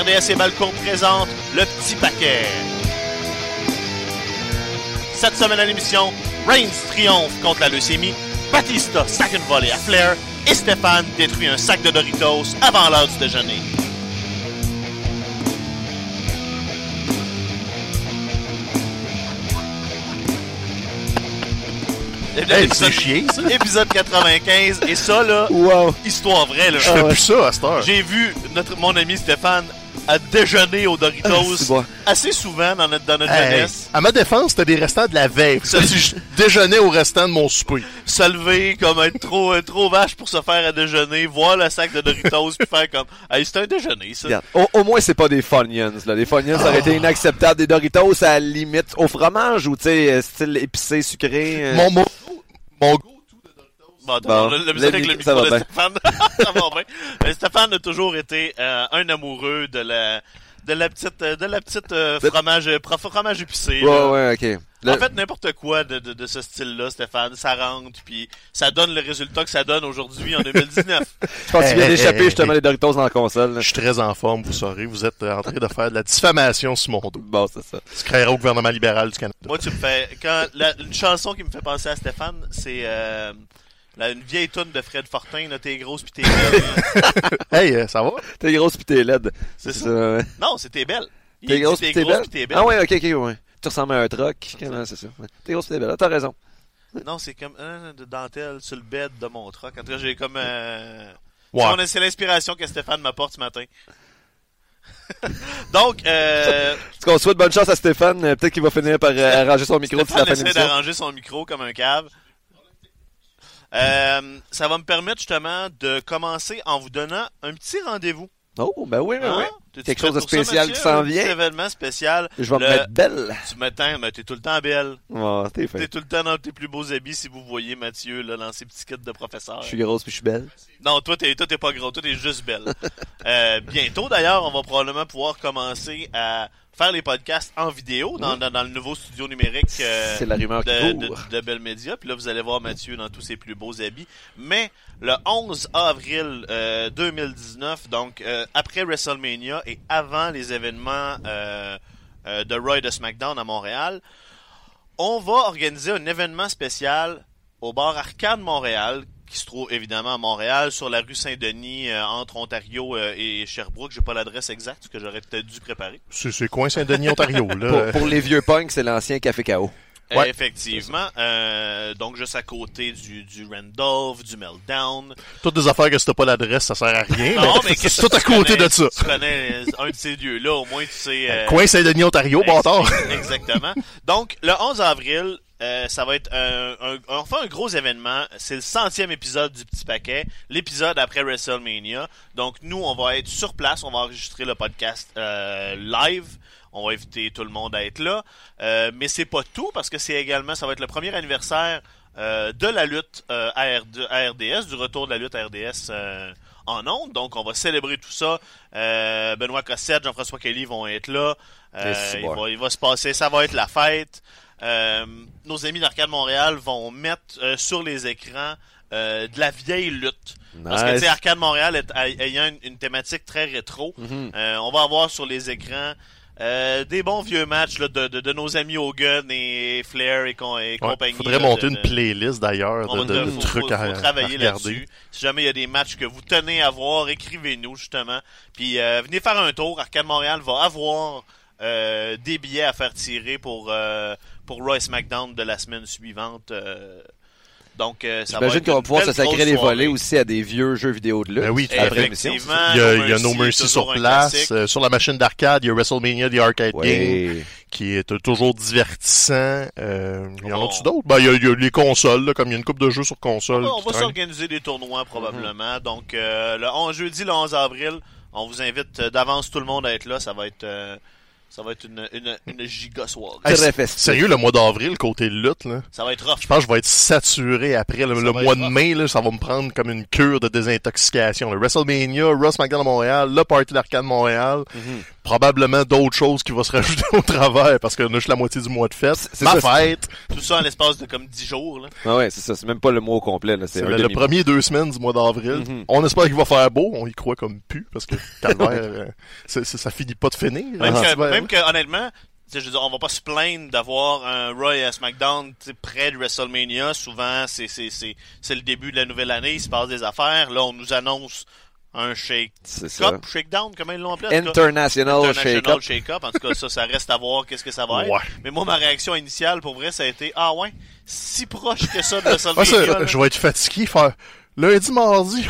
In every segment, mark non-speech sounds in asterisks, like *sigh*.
RDS et Balcourt présente le petit paquet. Cette semaine à l'émission, Reigns triomphe contre la leucémie, Batista sac une volée à Flair et Stéphane détruit un sac de Doritos avant l'heure du déjeuner. Hey, c'est chier, ça? Épisode 95, et ça là, Wow. histoire vraie là. Je fais plus ça à cette heure. J'ai vu notre, mon ami Stéphane à déjeuner au Doritos bon. assez souvent dans notre, dans notre Hey, jeunesse. à ma défense, c'était des restants de la veille. Ça- je déjeunais au restant de mon souper. Se lever comme être trop, euh, trop vache pour se faire à déjeuner, voir le sac de Doritos puis faire comme Hey, c'est un déjeuner ça. Regarde, Au, au moins, c'est pas des Funyuns, là. Des Funyuns, ça aurait été inacceptable. Des Doritos, à la limite, au fromage ou, tu sais, euh, style épicé, sucré. euh. Mon, mon, mon go Bon, Bon, le, le, musique avec le le micro, de bien. Stéphane. *laughs* ça va bien. Mais Stéphane a toujours été euh, un amoureux de la de la petite euh, de la petite euh, fromage euh, fromage épicé. Ouais, là. ouais, ok. Le- En fait, n'importe quoi de, de, de ce style-là, Stéphane, ça rentre, puis ça donne le résultat que ça donne aujourd'hui en 2019. *laughs* je pense qu'il vient Hey, d'échapper hey, justement les Doritos dans la console. là. Je suis très en forme, vous saurez. Vous êtes euh, en train de faire de la diffamation sur mon dos. Bon, c'est ça. Ce qui créera au gouvernement libéral du Canada. Moi, tu me fais. Quand la, une chanson qui me fait penser à Stéphane, c'est euh, la- une vieille toune de Fred Fortin, là, t'es grosse pis t'es belle. *laughs* Hey, euh, ça va? T'es grosse pis t'es laide. C'est ça. ouais. non, c'est t'es belle. T'es grosse pis t'es belle? pis t'es belle. Ah ouais, ok, ok, ouais. Tu ressembles à un truck. C'est ça? Ouais. T'es grosse pis t'es belle. Ah, T'as raison. Non, c'est comme euh, de dentelle sur le bed de mon truck. En tout cas, j'ai comme. Euh... Ouais. c'est l'inspiration que Stéphane m'apporte ce matin. *laughs* Donc, euh, qu'on souhaite bonne chance à Stéphane? Peut-être qu'il va finir par euh, arranger son micro Stéphane essaie d'arranger son micro comme un cave. Euh, ça va me permettre justement de commencer en vous donnant un petit rendez-vous. Oh, ben oui, ben Hein? oui. Quelque chose de ça, spécial qui s'en Un vient? événement spécial. Je vais Le- me mettre belle. Tu m'attends, mais t'es tout le temps belle. Oh, t'es tout le temps dans tes plus beaux habits si vous voyez Mathieu là, dans ses petits kits de professeur. Je suis grosse puis je suis belle. Non, toi t'es toi t'es pas gros, toi t'es juste belle. euh, bientôt d'ailleurs, on va probablement pouvoir commencer à faire les podcasts en vidéo dans, dans, dans le nouveau studio numérique euh, la de, de, de Bell Media. Puis là, vous allez voir Mathieu dans tous ses plus beaux habits. Mais le 11 avril euh, 2019, donc euh, après WrestleMania et avant les événements euh, euh, de Roy de SmackDown à Montréal, on va organiser un événement spécial au bar Arcade Montréal, qui se trouve évidemment à Montréal, sur la rue Saint-Denis, euh, entre Ontario euh, et Sherbrooke. J'ai pas l'adresse exacte, ce que j'aurais peut-être dû préparer. C'est c'est coin Saint-Denis, Ontario, *laughs* là. Pour, pour les vieux punks, c'est l'ancien Café KO. Euh, Ouais. effectivement. Euh, donc, juste à côté du, du Randolph, du Meltdown. Toutes des affaires que si t'as pas l'adresse, ça sert à rien. Non, mais c'est tout à tu côté connais- de ça. Tu connais un de ces lieux-là, au moins tu sais... *laughs* euh, Coin Saint-Denis, Ontario, bâtard. Exactement. Donc, le 11 avril, euh, ça va être un, un, enfin un gros événement. C'est le centième épisode du Petit Paquet, l'épisode après WrestleMania. Donc, nous, on va être sur place, on va enregistrer le podcast euh, live. On va inviter tout le monde à être là. Euh, mais c'est pas tout, parce que c'est également, ça va être le premier anniversaire de la lutte à, RD à RDS, du retour de la lutte à RDS en ondes. Donc, on va célébrer tout ça. Euh, Benoît Cossette, Jean-François Kelly vont être là. Euh, va, il va se passer, ça va être la fête. Euh, nos amis d'Arcade Montréal vont mettre euh, sur les écrans euh, de la vieille lutte. Parce que, tu sais. Arcade Montréal est- ay- ayant une, une thématique très rétro, Mhm. euh, on va avoir sur les écrans euh, des bons vieux matchs là, de, de, de nos amis Hogan et Flair et, con- et Ouais, compagnie. faudrait là, monter de- une playlist d'ailleurs de, de, faut- trucs faut- à, faut travailler là-dessus. Si jamais il y a des matchs que vous tenez à voir, écrivez-nous justement. Puis euh, venez faire un tour. Arcade Montréal va avoir euh, des billets à faire tirer pour pour Roy SmackDown de la semaine suivante. euh. donc euh, ça va J'imagine qu'on va pouvoir se sacrer les volets aussi à des vieux jeux vidéo de lutte. Ben oui, après l'émission. Il y a, No il y a No Mercy, sur place. Euh, sur la machine d'arcade, il y a WrestleMania The Arcade Game, Oui. qui est toujours divertissant. Euh, il y en a-tu d'autres? Ben, il y, a, il y a les consoles, là, comme il y a une coupe de jeux sur console. On va, on va s'organiser des tournois probablement. Donc euh, le 11 jeudi le 11 avril, on vous invite d'avance tout le monde à être là. Ça va être euh, ça va être une, une, une giga soirée. Hey, Très festif. Sérieux, le mois d'avril, côté lutte, là. Ça va être rough. Je pense que je vais être saturé après. Le, mois de rough. mai, là, ça va me prendre comme une cure de désintoxication. Le WrestleMania, Ross McDonald à Montréal, le Party d'Arcade Montréal. Mhm. Probablement d'autres choses qui vont se rajouter au travers parce qu'on a juste la moitié du mois de fête. c'est Ma ça, fête, Tout ça en l'espace de comme 10 jours. Là. Ah ouais, c'est ça. C'est même pas le mois au complet, là. C'est le, premier deux semaines du mois d'avril. Mhm. On espère qu'il va faire beau. On y croit comme pu parce que calvaire, *laughs* euh, c'est- c'est- ça finit pas de finir. Même, Ah, que, même honnêtement, tu sais, je veux dire, on va pas se plaindre d'avoir un et un SmackDown près de WrestleMania. Souvent, c'est, c'est, c'est, c'est le début de la nouvelle année, il se passe des affaires. Là, on nous annonce un shake up, shakedown, comment ils l'ont appelé? International, International Shake-Up. En tout cas, ça, ça reste à voir qu'est-ce que ça va être. Ouais. Mais moi, ma réaction initiale, pour vrai, ça a été, ah ouais, si proche que ça de Ouais, *laughs* ça, là. je vais être fatigué. Faire lundi, mardi.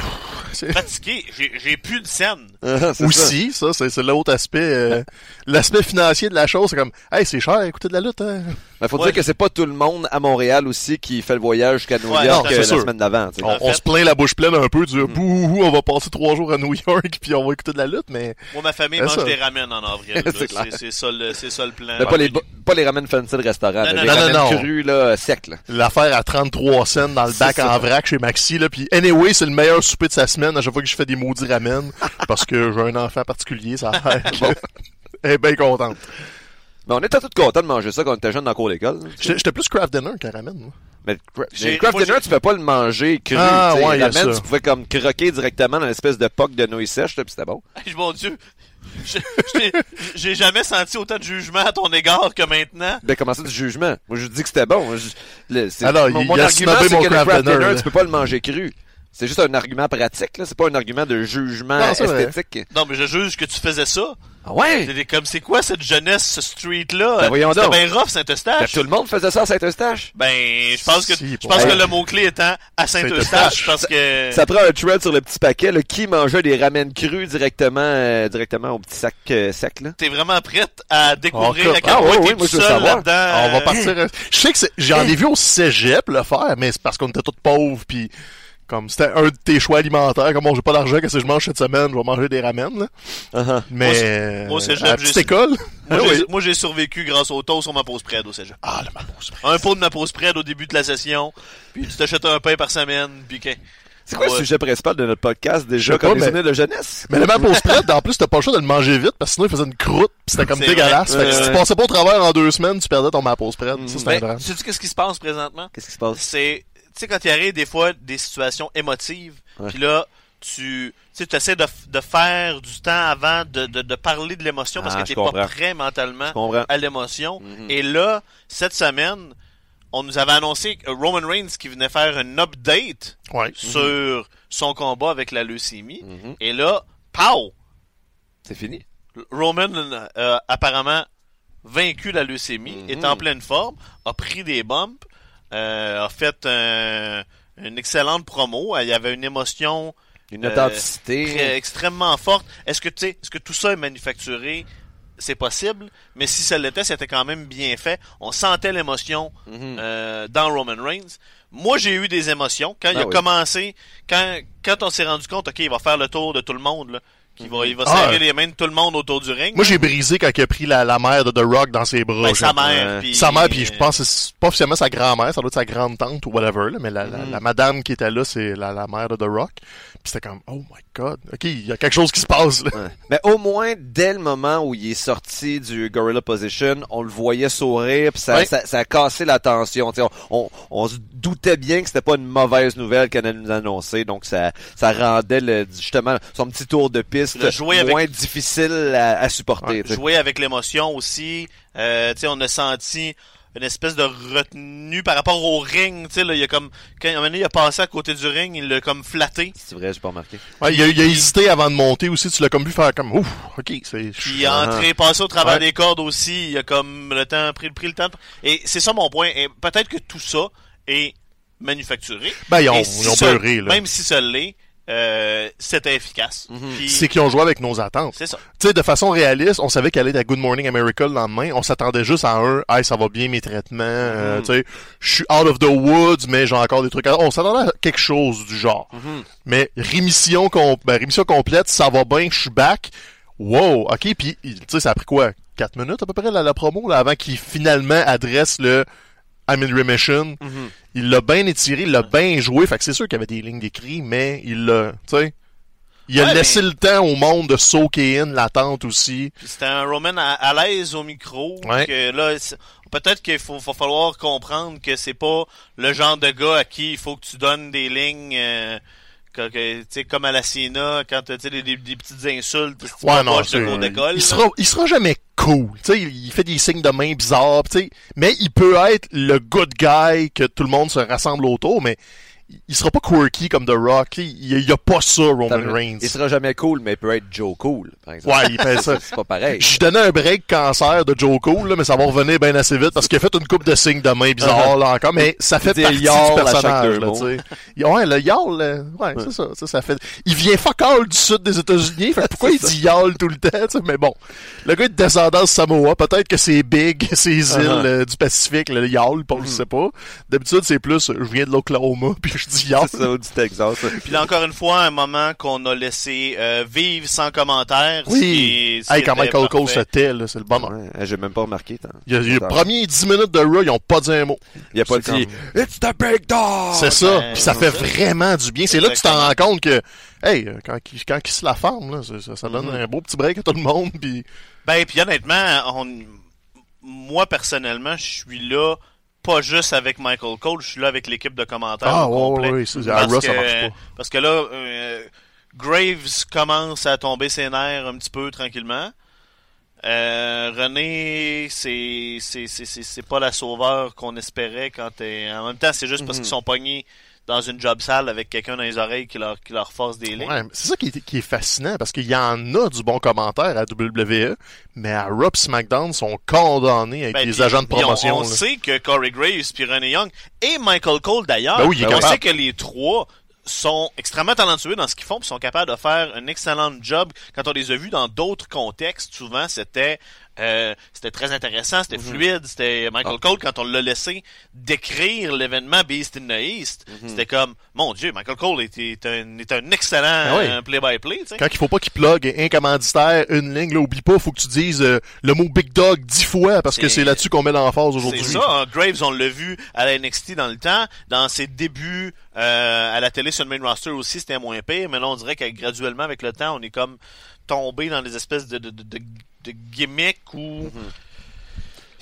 fatigué, j'ai, j'ai plus de scène. *laughs* Ah, ça. Aussi, ça, c'est c'est l'autre aspect. euh, L'aspect financier de la chose, c'est comme, hey, c'est cher, écoutez de la lutte. Hein. Mais faut Ouais. dire que c'est pas tout le monde à Montréal aussi qui fait le voyage jusqu'à New Ouais, York non, euh, la sûr. semaine d'avant. On, En on fait- se plaint la bouche pleine un peu Mm. du bouhou, on va passer trois jours à New York puis on va écouter de la lutte, mais Moi, ma famille mange ça. des ramen en avril. *laughs* C'est ça le, ça le plan. Mais pas les, pas les ramen fancy de restaurant. Non, là, non, les non, ramen non, non. crus, là, secs, l'affaire à 33 cents dans le bac ça. en vrac chez Maxi, là, puis anyway, c'est le meilleur souper de sa semaine à chaque fois que je fais des maudits ramen, parce que j'ai un enfant particulier, ça a l'air *laughs* Elle est bien contente. Mais on était tous contents de manger ça quand on était jeune dans le cours d'école. là. J'étais plus craft dinner qu'un ramen. moi. Mais mais craft dinner, tu peux pas le manger cru. Ah, ouais, y a Ramen, tu pouvais comme croquer directement dans l'espèce de poque de nouilles sèches, pis c'était bon. *laughs* Mon Dieu, j'ai jamais senti autant de jugement à ton égard que maintenant. Ben, comment ça du jugement? Moi, je dis que c'était bon. Je- le- Alors, mon, il- mon il a argument, snobé c'est mon que le craft dinner, dinner, tu peux pas le manger cru. C'est juste un argument pratique, là. C'est pas un argument de jugement Non, c'est vrai. esthétique. Non, mais je juge que tu faisais ça. Ah ouais? C'était comme, c'est quoi cette jeunesse, ce street-là? Ben, voyons C'était donc. bien rough, Ben, Saint-Eustache. tout le monde faisait ça à Saint-Eustache. Ben, je pense que, Si, je pense que le mot-clé étant à Saint-Eustache, parce que... Ça prend un thread sur le petit paquet, là, qui mangeait des ramen crus directement, euh, directement au petit sac euh, sec, là? T'es vraiment prête à découvrir Encore. à quel Ah, point ouais, t'es ouais, tout moi, je veux seul savoir. là-dedans. on va euh, partir. euh, Je sais que c'est- j'en ai vu au cégep le faire, mais c'est parce qu'on était tous pauvres, puis comme c'était un de tes choix alimentaires, comme bon, j'ai pas d'argent, qu'est-ce que je mange cette semaine, je vais manger des ramen, là. Uh-huh. Mais Moi, à la j'ai- petite école? *laughs* Moi, Ah oui. moi, j'ai survécu grâce au toast sur ma pause près au cégep. Ah, le mapos. Un pot de ma pause près au début de la session, puis tu t'achètes un pain par semaine, puis. C'est quoi le sujet principal de notre podcast déjà comme les mais- souvenirs de jeunesse? Mais le mapos spread, en plus, t'as pas le choix de le manger vite, parce que sinon il faisait une croûte, pis c'était comme C'est dégueulasse. vrai. Fait que si tu passais pas au travers en deux semaines, tu perdais ton mapos spread. Ça, c'était un Ben, drame. sais-tu qu'est-ce qui se passe présentement? Qu'est-ce qui se passe? C'est, tu sais, quand il arrive des fois des situations émotives, puis là, tu, tu essaies de, faire du temps avant de, de, de parler de l'émotion parce Ah, que je t'es pas comprends. prêt mentalement à l'émotion. Mhm. Et là, cette semaine, on nous avait annoncé que Roman Reigns qui venait faire un update Ouais. sur son combat avec la leucémie. Mhm. Et là, pow! C'est fini. Roman euh, apparemment vaincu la leucémie, est en pleine forme, a pris des bumps, a fait un- une excellente promo. Il y avait une émotion Une Euh, authenticité. extrêmement forte. Est-ce que tu sais, est-ce que tout ça est manufacturé? C'est possible, mais si ça l'était, c'était quand même bien fait. On sentait l'émotion Mhm. euh, dans Roman Reigns. Moi, j'ai eu des émotions quand il Ah a oui. commencé, quand quand on s'est rendu compte, ok, il va faire le tour de tout le monde, là, va, il va Ah, serrer les mains de tout le monde autour du ring. Moi, j'ai brisé quand il a pris la, la mère de The Rock dans ses bras. Ben, sa mère, puis Sa mère, puis je pense que c'est pas officiellement sa grand-mère, ça doit être sa grande-tante ou whatever, là, mais la, la, la madame qui était là, c'est la, la mère de The Rock. Puis c'était comme, oh my god, ok, il y a quelque chose qui se passe, là. Ouais. Mais au moins, dès le moment où il est sorti du Gorilla Position, on le voyait sourire, puis ça, Ouais. ça, ça a cassé la tension. On, on, on se doutait bien que c'était pas une mauvaise nouvelle qu'elle allait nous annoncer, donc ça, ça rendait le, justement son petit tour de piste Le jouer avec- moins difficile à, à supporter. Ouais, jouer avec l'émotion aussi. Euh, tu sais, on a senti une espèce de retenue par rapport au ring. Tu sais, là, il y a comme quand un moment donné, il a passé à côté du ring, il l'a comme flatté. C'est vrai, j'ai pas remarqué. Ouais, il, a, il a hésité avant de monter aussi, tu l'as comme vu faire comme, ouf, ok, c'est... Puis il Ah. entré, passé au travers Ouais. des cordes aussi. Il a comme le temps pris, pris le temps. Et c'est ça mon point. Et peut-être que tout ça est manufacturé. Ben, ils ont, Et ils si ont ça- beurré, là. Même si ça l'est, euh, c'était efficace. Puis- C'est qu'ils ont joué avec nos attentes. c'est ça. Tu sais, de façon réaliste, on savait qu'elle allait être à Good Morning America le lendemain. On s'attendait juste à un, hey, ça va bien mes traitements. euh, Mhm. tu sais, je suis out of the woods, mais j'ai encore des trucs. à... On s'attendait à quelque chose du genre. Mais rémission, com- ben, rémission complète, ça va bien, je suis back. Wow, ok, puis tu sais, ça a pris quoi, 4 minutes à peu près la, la promo là, avant qu'il finalement adresse le I'm in remission. Il l'a bien étiré, il l'a bien joué. Fait que c'est sûr qu'il y avait des lignes d'écrit, mais il l'a, tu sais. Il a Ouais, laissé mais- le temps au monde de soaker in l'attente aussi. C'était un Roman à, à l'aise au micro. Ouais. Que là, peut-être qu'il faut, faut falloir comprendre que c'est pas le genre de gars à qui il faut que tu donnes des lignes. euh, que, comme à la Siena, quand tu sais, des, des, des petites insultes, Ouais, non, de cours d'école. Il là. sera, il sera jamais cool. Il fait des signes de main bizarres. Mais il peut être le good guy que tout le monde se rassemble autour, mais il sera pas quirky comme The Rock. Il, il y a pas ça, Roman Reigns. Il sera jamais cool, mais il peut être Joe Cool, par exemple. Ouais, il fait *laughs* ça. C'est pas pareil. Je donnais un break cancer de Joe Cool, là, mais ça va revenir bien assez vite parce qu'il a fait une coupe de signes de main bizarres, là, encore, mais ça fait partie du personnage, là, tu sais. Ouais, le y'all, là, ouais, c'est ça, ça, ça fait, il vient fuck all du sud des États-Unis, fait pourquoi *laughs* il dit y'all tout le temps, mais bon. Le gars est de descendance Samoa, peut-être que c'est big, *laughs* ces îles Uh-huh. euh, du Pacifique, le y'all, pas, je sais pas. D'habitude, c'est plus, je viens de l'Oklahoma, puis je dis y'all. C'est ça, du Texas. Puis là, encore une fois, un moment qu'on a laissé euh, vivre sans commentaire. ce Oui. qui Hey, qui quand Michael Cole se tait, là, c'est le bonheur. Ouais, J'ai même pas remarqué. Il y a, y les 10 minutes de Raw, ils ont pas dit un mot. Il a pas C'est dit It's the big dog! C'est ça. ben, Puis ça fait ça. vraiment du bien. C'est là que tu t'en rends compte que, hey, quand, il- quand se la forme, là, ça, donne Mm-hmm. un beau petit break à tout le monde. Puis Ben, puis honnêtement, on... moi, personnellement, je suis là pas juste avec Michael Cole, je suis là avec l'équipe de commentaires Ah, ouais, ouais, parce, que, ça marche pas. parce que là, euh, Graves commence à tomber ses nerfs un petit peu tranquillement. Euh, René, c'est pas la sauveur qu'on espérait quand t'es. En même temps, c'est juste parce qu'ils sont pognés dans une job sale avec quelqu'un dans les oreilles qui leur qui leur force des lignes. ouais, mais c'est ça qui est, qui est fascinant parce qu'il y en a du bon commentaire à WWE, mais à Raw SmackDown sont condamnés avec Ben, les puis- agents de on- promotion. On, là. sait que Corey Graves puis René Young et Michael Cole d'ailleurs, Ben oui, on capable. sait que les trois sont extrêmement talentueux dans ce qu'ils font, puis sont capables de faire un excellent job. Quand on les a vus dans d'autres contextes, souvent c'était euh, c'était très intéressant, c'était Mhm. fluide, c'était Michael Ah. Cole quand on l'a laissé décrire l'événement Beast in the East, Mhm. c'était comme mon Dieu, Michael Cole est, est un est un excellent oui. euh, play-by-play, tu sais. Quand il faut pas qu'il plug un commanditaire, une ligne, là, oublie pas, faut que tu dises euh, le mot Big Dog dix fois parce que C'est- c'est là-dessus qu'on met l'emphase aujourd'hui. C'est ça, hein. Graves, on l'a vu à la NXT dans le temps. Dans ses débuts euh, à la télé sur le main roster aussi, c'était moins pire. Mais là, on dirait que graduellement, avec le temps, on est comme tombé dans des espèces de, de, de, de, de gimmicks où... Il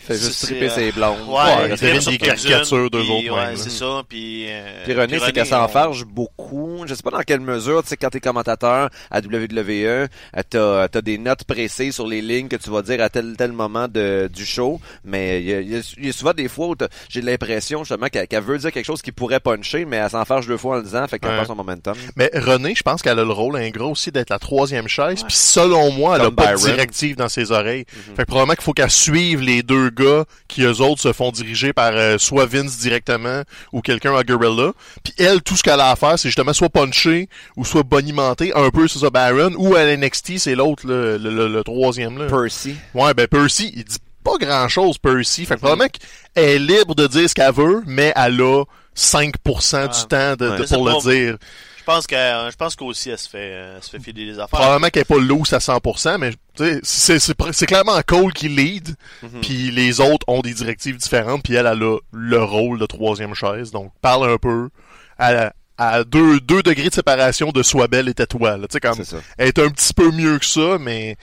fait juste triper c'est, ses blondes. Ouais, Ouais, il des caricatures d'eux puis, autres Ouais, c'est ça. Puis, euh, Puis René, c'est qu'elle on- s'enfarge beaucoup. Je sais pas dans quelle mesure, tu sais, quand t'es commentateur à WWE, euh, t'as, t'as des notes précises sur les lignes que tu vas dire à tel tel moment de, du show. Mais il y a, il y a- il y a souvent des fois où t'as- j'ai l'impression justement qu'elle, qu'elle veut dire quelque chose qui pourrait puncher, mais elle s'enfarge deux fois en le disant, fait qu'elle Ouais. perd son momentum. Mais René, je pense qu'elle a le rôle ingrat aussi d'être la troisième chaise. Puis selon moi, elle a pas de Byron. directive dans ses oreilles. Fait que probablement qu'il faut qu'elle suive les deux gars qui eux autres se font diriger par euh, soit Vince directement ou quelqu'un à Gorilla. Puis elle, tout ce qu'elle a à faire, c'est justement soit puncher ou soit bonimenter. Un peu c'est ça Baron ou à NXT, c'est l'autre, le, le- le troisième là. Percy. Ouais, ben Percy, il dit pas grand chose, Percy. Fait que probablement qu'elle est libre de dire ce qu'elle veut, mais elle a 5% du Ouais. temps de, pour le pas. Je pense que je pense qu'aussi elle se fait euh, elle se fait filer des affaires. Probablement qu'elle est pas loose à 100%, mais tu sais, c'est, c'est, c'est clairement Cole qui lead, Mhm. puis les autres ont des directives différentes, puis elle, elle a le rôle de troisième chaise, donc parle un peu à, à deux, deux degrés de séparation de et sais, comme, C'est ça. elle est un petit peu mieux que ça, mais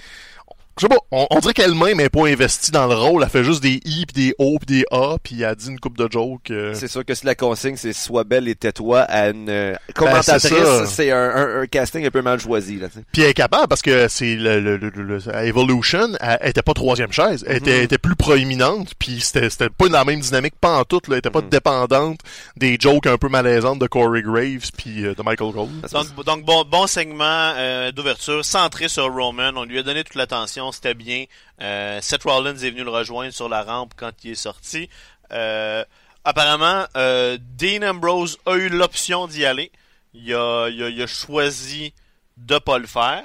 je sais pas, on, on dirait qu'elle-même est pas investie dans le rôle, elle fait juste des I, puis des O, puis des A, puis elle dit une coupe de jokes. euh, C'est sûr que si la consigne c'est sois belle et tais-toi à une euh, Ben, c'est commentatrice, ça. c'est un, un- un casting un peu mal choisi là. tu sais. Puis elle est capable parce que c'est le, le, le- le- Evolution, elle, elle était pas troisième chaise, elle était, elle était plus proéminente, puis c'était c'était pas la même dynamique, pas en tout, là, elle était pas Mhm. dépendante des jokes un peu malaisantes de Corey Graves puis euh, de Michael Cole. Donc, donc bon, bon segment euh, d'ouverture, centré sur Roman. On lui a donné toute l'attention, c'était bien. Euh, Seth Rollins est venu le rejoindre sur la rampe quand il est sorti. Euh, apparemment, euh, Dean Ambrose a eu l'option d'y aller. Il a, il, a, choisi de pas le faire.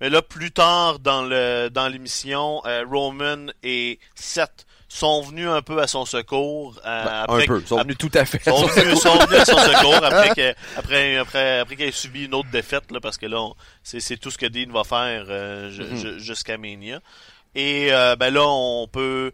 Mais là, plus tard dans le dans l'émission, Roman et Seth sont venus un peu à son secours. euh, Ben, après un peu. Ils sont venus tout à fait. sont venus, sont venus à son *laughs* secours après que, après, après, après qu'il ait subi une autre défaite, là, parce que là, on- c'est, c'est tout ce que Dean va faire euh, Mhm. ju- jusqu'à Mania. Et euh, ben là, on peut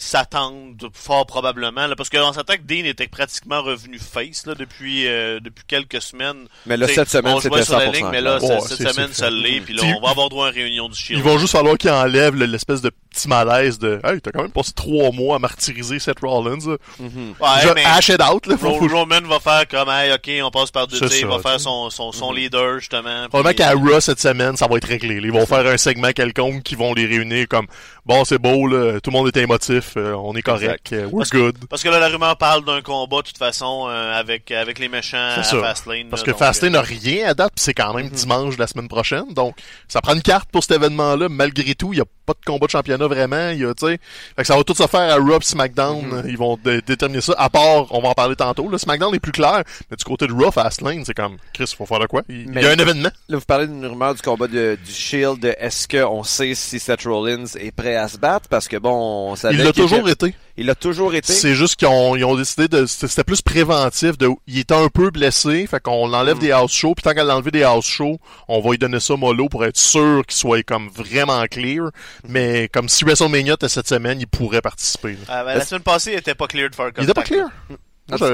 s'attendent fort probablement là, parce qu'on s'attend que Dean était pratiquement revenu face là, depuis euh, depuis quelques semaines. Mais là, T'sais, cette semaine, c'était sur la 100%. ligne, mais là, cette- semaine, c'est ça l'est, puis là, on va avoir droit à une réunion du Shield. Ils vont juste falloir qu'ils enlèvent le- l'espèce de petit malaise de Hey, t'as quand même passé trois mois à martyriser Seth Rollins. là. Mhm. Ouais, hash it out, là. Ro- faut- Roman va faire comme, hey, ok, on passe par deux, il va faire son, son, son leader, justement. Probablement qu'à Raw cette semaine, ça va être réglé. Ils vont faire un segment quelconque qui vont les réunir comme bon, c'est beau, là, tout le monde est émotif, euh, on est correct, euh, we're Parce que- good. Parce que là, la rumeur parle d'un combat, de toute façon, euh, avec, avec les méchants à ça. Fastlane. Parce là, que donc, Fastlane euh, n'a rien à date, puis c'est quand même dimanche de la semaine prochaine. Donc, ça prend une carte pour cet événement-là. Malgré tout, il n'y a pas de combat de championnat vraiment. Il y a, tu sais. Fait que ça va tout se faire à Raw SmackDown. Ils vont dé- déterminer ça. À part, on va en parler tantôt. Là, SmackDown est plus clair. Mais du côté de Raw, Fastlane, c'est comme, Chris, faut faire de quoi? Il, Mais- y a un événement. Là, vous parlez d'une rumeur du combat de, du Shield. Est-ce qu'on sait si Seth Rollins est prêt à se battre? Parce que bon, on savait Il l'a toujours était- été. Il a toujours été. C'est juste qu'ils ont, ils ont décidé de, c'était plus préventif de, il était un peu blessé, fait qu'on l'enlève Mm. des house shows, puis tant qu'elle l'enlever des house shows, on va lui donner ça mollo pour être sûr qu'il soit comme vraiment clear. Mm. Mais comme si WrestleMania était cette semaine, il pourrait participer. ah, ben, la semaine passée, il était pas cleared for Il contact. était pas clear?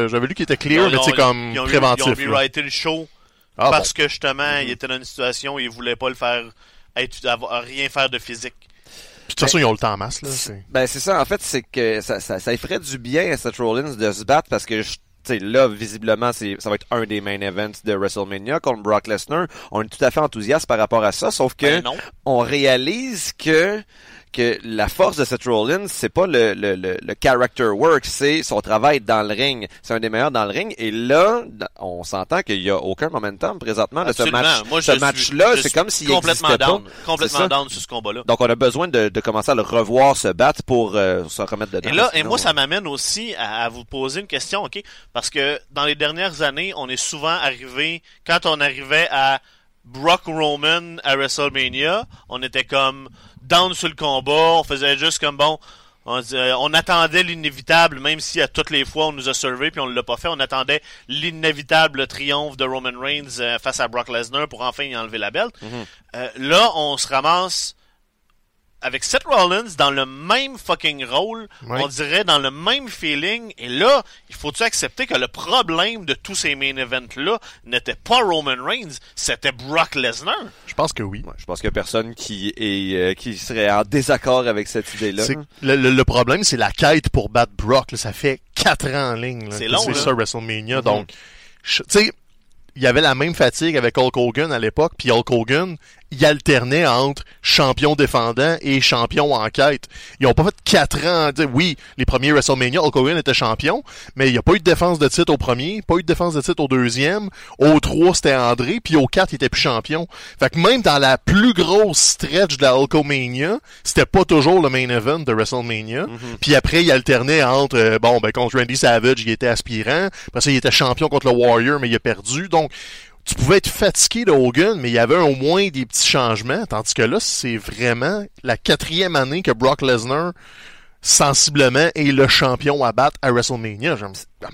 J'avais- lu qu'il était clear, mais sais, comme ils ont, préventif. Ils ont rewrité le show Ah, parce que justement, il était dans une situation où il voulait pas le faire, être, avoir, rien faire de physique. De toute façon, ils ont le temps en masse, là. c'est- Ben c'est ça, en fait, c'est que ça, ça, ça ferait du bien à Seth Rollins de se battre parce que je- tu sais, là, visiblement, c'est, ça va être un des main events de WrestleMania contre Brock Lesnar. On est tout à fait enthousiaste par rapport à ça, sauf que Ben on réalise que que la force de Seth Rollins, c'est pas le, le, le, le character work, c'est son travail dans le ring. C'est un des meilleurs dans le ring. Et là, on s'entend qu'il y a aucun momentum présentement de ce match. Moi, je ce match-là, c'est comme s'il complètement down, pas. Complètement down sur ce combat-là. Donc, on a besoin de, de commencer à le revoir se battre pour euh, se remettre dedans. Et là, et moi, ça m'amène aussi à, à vous poser une question, ok? Parce que dans les dernières années, on est souvent arrivé, quand on arrivait à Brock Roman à WrestleMania, on était comme down sur le combat, on faisait juste comme bon. On, on attendait l'inévitable, même si à toutes les fois on nous a servé puis on l'a pas fait. On attendait l'inévitable triomphe de Roman Reigns euh, face à Brock Lesnar pour enfin y enlever la belt. Euh, là, on se ramasse avec Seth Rollins dans le même fucking rôle, Oui. on dirait dans le même feeling. Et là, il faut-tu accepter que le problème de tous ces main events-là n'était pas Roman Reigns, c'était Brock Lesnar? Je pense que oui. Ouais, je pense qu'il y a personne qui est euh, qui serait en désaccord avec cette idée-là. Le, le- le problème, c'est la quête pour battre Brock. là. Ça fait quatre ans en ligne. C'est long, C'est ça, WrestleMania. Mhm. Donc, tu sais, il y avait la même fatigue avec Hulk Hogan à l'époque. Puis Hulk Hogan, il alternait entre champion défendant et champion en quête. Ils ont pas fait quatre ans. tu sais, Oui, les premiers WrestleMania, Hulk Hogan était champion, mais il n'y a pas eu de défense de titre au premier, pas eu de défense de titre au deuxième. Au 3, c'était André, puis au 4, il était plus champion. Fait que même dans la plus grosse stretch de la Hulkamania, c'était pas toujours le main event de WrestleMania. Puis après, il alternait entre, euh, bon, ben, contre Randy Savage, il était aspirant. Après ça, il était champion contre le Warrior, mais il a perdu. Donc, tu pouvais être fatigué de Hogan, mais il y avait au moins des petits changements. Tandis que là, c'est vraiment la quatrième année que Brock Lesnar, sensiblement, est le champion à battre à WrestleMania.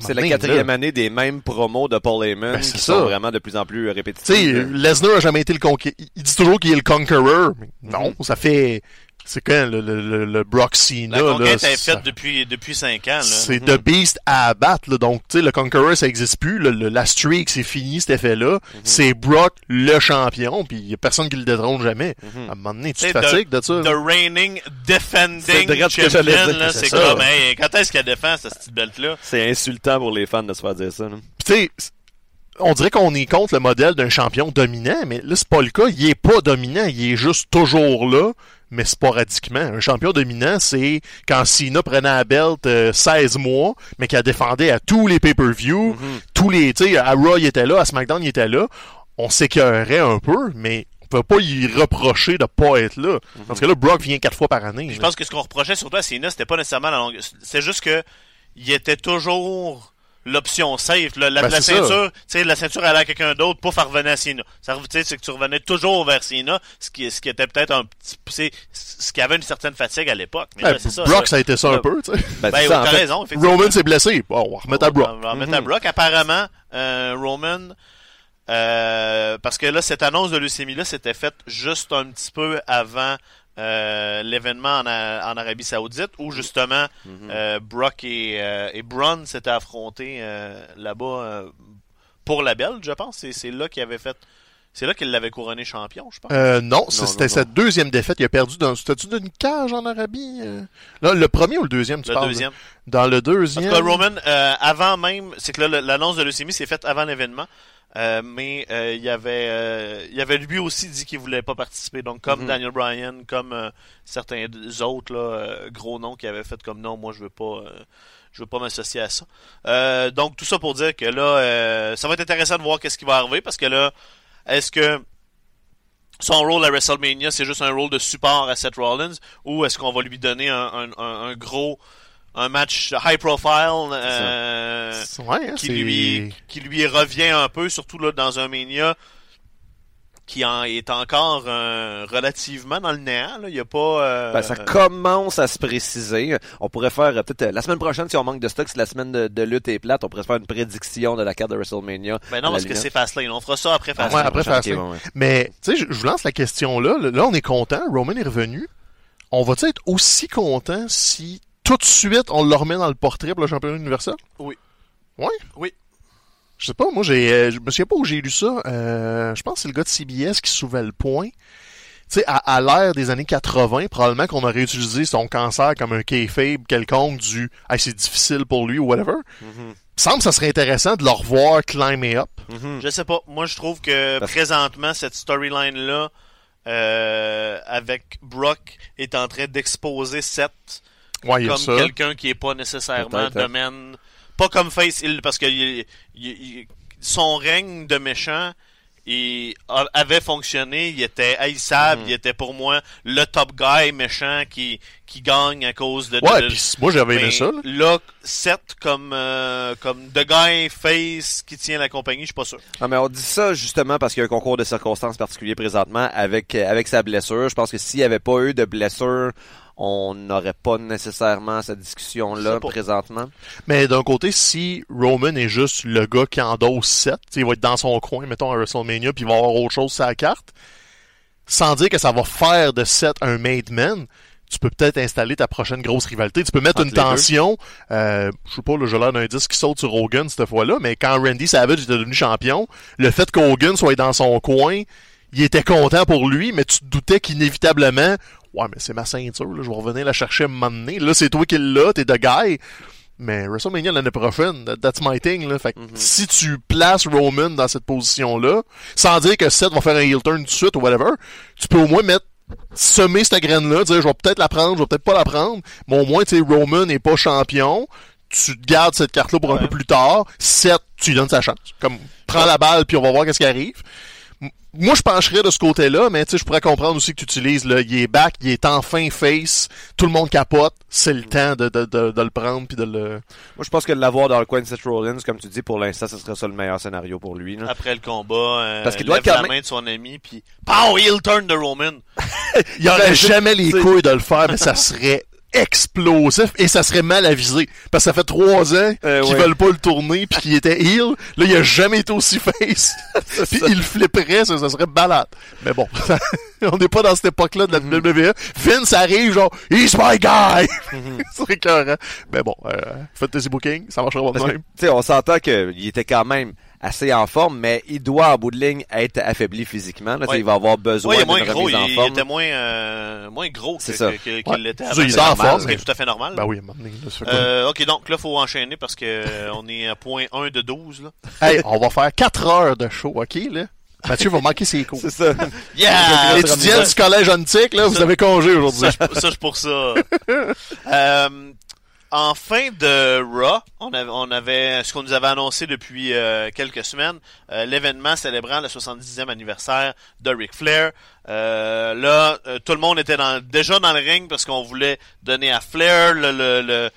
C'est la quatrième là. année des mêmes promos de Paul Heyman Ben, qui ça. sont vraiment de plus en plus Tu sais, répétitives. Lesnar a jamais été le conquérant. Il dit toujours qu'il est le conqueror. Mais non, Mhm. ça fait... C'est quand le, le, le, le Brock Cena, La conquête là, est faite depuis, depuis 5 ans. Là. C'est The Beast à abattre, là. Donc, tu sais, le Conqueror, ça existe plus. Le- le- la streak, c'est fini, cet effet-là. Mhm. C'est Brock, le champion, puis il y a personne qui le détrône jamais. Mhm. À un moment donné, tu C'est te fatigues de, ça. The reigning defending champion, c'est comme, hey, quand est-ce qu'elle défend cette petite belt-là? C'est insultant pour les fans de se faire dire ça. tu sais, on dirait qu'on est contre le modèle d'un champion dominant, mais là, c'est pas le cas. Il est pas dominant, il est juste toujours là, mais sporadiquement. Un champion dominant, c'est quand Cena prenait la belt euh, 16 mois, mais qu'elle défendait à tous les pay-per-view, tous les, tu sais, à Raw, il était là, à SmackDown, il était là. On s'écœurait un peu, mais on peut pas y reprocher de pas être là. Parce que là, Brock vient quatre fois par année. Je là. pense que ce qu'on reprochait surtout à Cena, c'était pas nécessairement la longue. C'est juste que il était toujours l'option safe. là. La, Ben, la ceinture, tu sais, la ceinture allait à quelqu'un d'autre, pouf, elle revenait à Cena. Ça, tu sais, c'est que tu revenais toujours vers Cena, ce qui, ce qui était peut-être un petit, c'est ce qui avait une certaine fatigue à l'époque. Mais Ouais, là, c'est ça. Brock, ça. ça a été ça un peu, tu sais. Ben, Ben, oui, t'as raison. Roman s'est blessé. Bon, on va remettre à Brock. On va remettre à Brock. Apparemment, euh, Roman, euh, parce que là, cette annonce de leucémie-là s'était faite juste un petit peu avant euh, l'événement en, A- en Arabie Saoudite où justement Mhm. euh, Brock et, euh, et Braun s'étaient affrontés euh, là-bas euh, pour la belle, je pense. C'est, là qu'il avait fait. C'est là qu'il l'avait couronné champion, je pense. Euh, non, Non, c'était sa deuxième défaite. Il a perdu dans. C'était-tu d'une cage en Arabie euh? Là, le premier ou le deuxième, tu le parles? deuxième. Dans le En deuxième. tout cas, Roman, euh, avant même, c'est que l'annonce de leucémie s'est faite avant l'événement. Euh, mais euh, il y avait euh, il y avait lui aussi dit qu'il voulait pas participer donc comme Mhm. Daniel Bryan comme euh, certains autres là, euh, gros noms qui avaient fait comme non moi je veux pas euh, je veux pas m'associer à ça Euh, donc tout ça pour dire que là euh, ça va être intéressant de voir qu'est-ce qui va arriver parce que là est-ce que son rôle à WrestleMania c'est juste un rôle de support à Seth Rollins ou est-ce qu'on va lui donner un, un, un- un gros un match high profile euh, Ouais, hein, qui lui qui lui revient un peu surtout là dans un Mania qui en est encore euh, relativement dans le néant là. il y a pas euh, Ben, ça commence à se préciser. On pourrait faire euh, peut-être la semaine prochaine, si on manque de stock, si la semaine de, de lutte est plate, on pourrait se faire une prédiction de la carte de WrestleMania. ben non parce que c'est Fastlane on fera ça après Ah, Ouais, Fastlane après Fastlane. ouais. Mais, tu sais, je, je vous lance la question là. Là, on est content. Roman est revenu. On va-tu être aussi content si tout de suite on le remet dans le portrait pour le championnat universel? Oui. Ouais? Oui. Je sais pas, moi, j'ai, euh, je me souviens pas où j'ai lu ça. Euh, je pense que c'est le gars de CBS qui souvait le point. Tu sais, à, à l'ère des années 80, probablement qu'on aurait utilisé son cancer comme un kayfabe quelconque du « Hey, c'est difficile pour lui » ou whatever. Il me semble que ça serait intéressant de le revoir climber up. Mhm. je sais pas moi je trouve que présentement cette storyline là euh, avec Brock est en train d'exposer Seth Ouais, comme quelqu'un qui est pas nécessairement hein. domaine pas comme face il parce que il- il- il- son règne de méchant il a- avait fonctionné il était haïssable Mhm. il était pour moi le top guy méchant qui qui gagne à cause de, Ouais, de- puis moi, j'avais aimé mais ça. là. là Seth comme euh, comme the guy face qui tient la compagnie je suis pas sûr Ah, mais on dit ça justement parce qu'il y a un concours de circonstances particulier présentement avec, avec sa blessure. Je pense que s'il n'y avait pas eu de blessure, on n'aurait pas nécessairement cette discussion-là présentement? Mais d'un côté, si Roman est juste le gars qui endosse 7, il va être dans son coin, mettons, à WrestleMania, puis il va avoir autre chose sur la carte, sans dire que ça va faire de 7 un made man, tu peux peut-être installer ta prochaine grosse rivalité. Tu peux mettre Entre une tension. Euh, je sais pas, là, j'ai l'air d'un disque qui saute sur Hogan cette fois-là, mais quand Randy Savage était devenu champion, le fait qu'Hogan soit dans son coin, il était content pour lui, mais tu te doutais qu'inévitablement, ouais, mais c'est ma ceinture, là, je vais revenir la chercher à un moment donné. Là, c'est toi qui l'as, t'es de guy. Mais WrestleMania l'année prochaine, that- that's my thing. Là. Fait que Mhm. si tu places Roman dans cette position-là, sans dire que Seth va faire un heel turn tout de suite ou whatever, tu peux au moins mettre semer cette graine-là, dire je vais peut-être la prendre, je vais peut-être pas la prendre, mais au moins tu sais Roman n'est pas champion. Tu gardes cette carte-là pour un peu plus tard. Seth, tu lui donnes sa chance. Comme prends la balle puis on va voir qu'est-ce qui arrive. Moi, je pencherais de ce côté-là, mais tu sais, je pourrais comprendre aussi que tu utilises le, il est back, il est enfin face, tout le monde capote, c'est le temps de, de, de, de le prendre puis de le, Moi, je pense que de l'avoir dans le coin de Seth Rollins, comme tu dis, pour l'instant, ce serait ça le meilleur scénario pour lui. Là. après le combat euh, Parce qu'il doit la même- main de son ami puis pow heel turn de Roman *laughs* Il aurait jamais les couilles de le faire, mais ça serait explosif et ça serait mal avisé. Parce que ça fait trois ans Euh, qu'ils ouais. veulent pas le tourner puis qu'il était heel. Là, il a jamais été aussi *laughs* face. *laughs* puis il flipperait, ça, ça serait balade. Mais bon, *laughs* on n'est pas dans cette époque-là de la Mm-hmm. WWE. Vince arrive genre, he's my guy! Mm-hmm. c'est écœurant. Mais bon, euh, fantasy booking, ça marchera pas de même. tu sais, on s'entend qu'il était quand même assez en forme, mais il doit, en bout de ligne, être affaibli physiquement. Là, Ouais. Il va avoir besoin Ouais, il est d'une moins gros, remise en il, il forme. était moins, euh, moins gros qu'il Ouais. l'était avant. il est C'est en forme, ce qui est tout à fait normal. Ben oui? Euh, ok, donc là, faut enchaîner parce que euh, on est à point 1 de 12. Là. *laughs* Hey, on va faire 4 heures de show, ok, là? Mathieu va manquer ses cours. *laughs* C'est ça. Yeah! *laughs* Étudiants du collège antique, là, vous avez congé aujourd'hui. Ça, je- ça, je pour ça. Euh, en fin de Raw, on avait, on ce qu'on nous avait annoncé depuis euh, quelques semaines, euh, l'événement célébrant le 70e anniversaire de Ric Flair. Euh, là, tout le monde était dans, déjà dans le ring parce qu'on voulait donner à Flair le-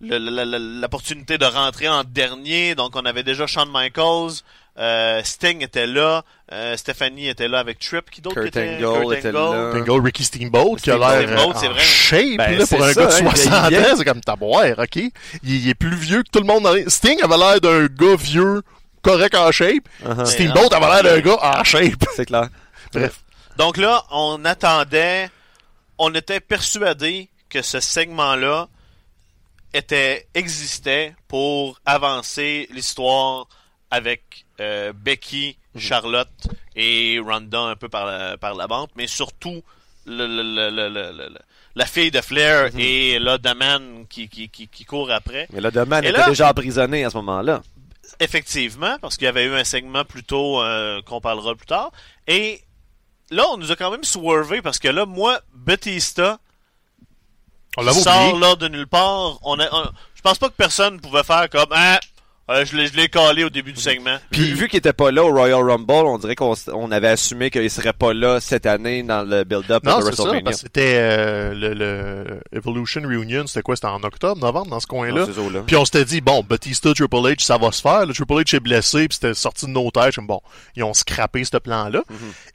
l'opportunité de rentrer en dernier. Donc, on avait déjà Shawn Michaels, euh, Sting était là, euh, Stephanie était là avec Trip. Qui d'autre était? Angle Kurt était Angle? là. Ricky Steamboat, qui a l'air euh, en vrai. shape, Ben, là, pour un ça, gars de hein, il 60 vieillit ans, c'est comme taboire, ok? Il, il est plus vieux que tout le monde dans les... Sting avait l'air d'un gars vieux, correct en shape. Uh-huh. Steamboat avait l'air d'un gars en shape. *laughs* C'est clair. Bref. Donc là, on attendait on était persuadé que ce segment-là était existait pour avancer l'histoire avec euh, Becky, Charlotte et Ronda un peu par la, par la bande, mais surtout le, le- le- le- le- le- le- la fille de Flair et là Daman qui, qui, qui, qui court après. Mais Et était là- déjà emprisonné à ce moment-là. Effectivement, parce qu'il y avait eu un segment plus tôt euh, qu'on parlera plus tard. Et là, on nous a quand même swervé parce que là, moi, Batista On sort oublié. là de nulle part. On a, on- je pense pas que personne pouvait faire comme ah, euh, je l'ai je l'ai calé au début du segment. Puis vu qu'il était pas là au Royal Rumble, on dirait qu'on on avait assumé qu'il serait pas là cette année dans le build-up Non, de c'est ça, WrestleMania. parce que c'était euh, le, le Evolution Reunion, c'était quoi? C'était en octobre, novembre, dans ce coin-là. Puis on s'était dit, bon, Batista, Triple H, ça va se faire. Le Triple H est blessé, puis c'était sorti de nos têtes. Bon, ils ont scrappé ce plan-là.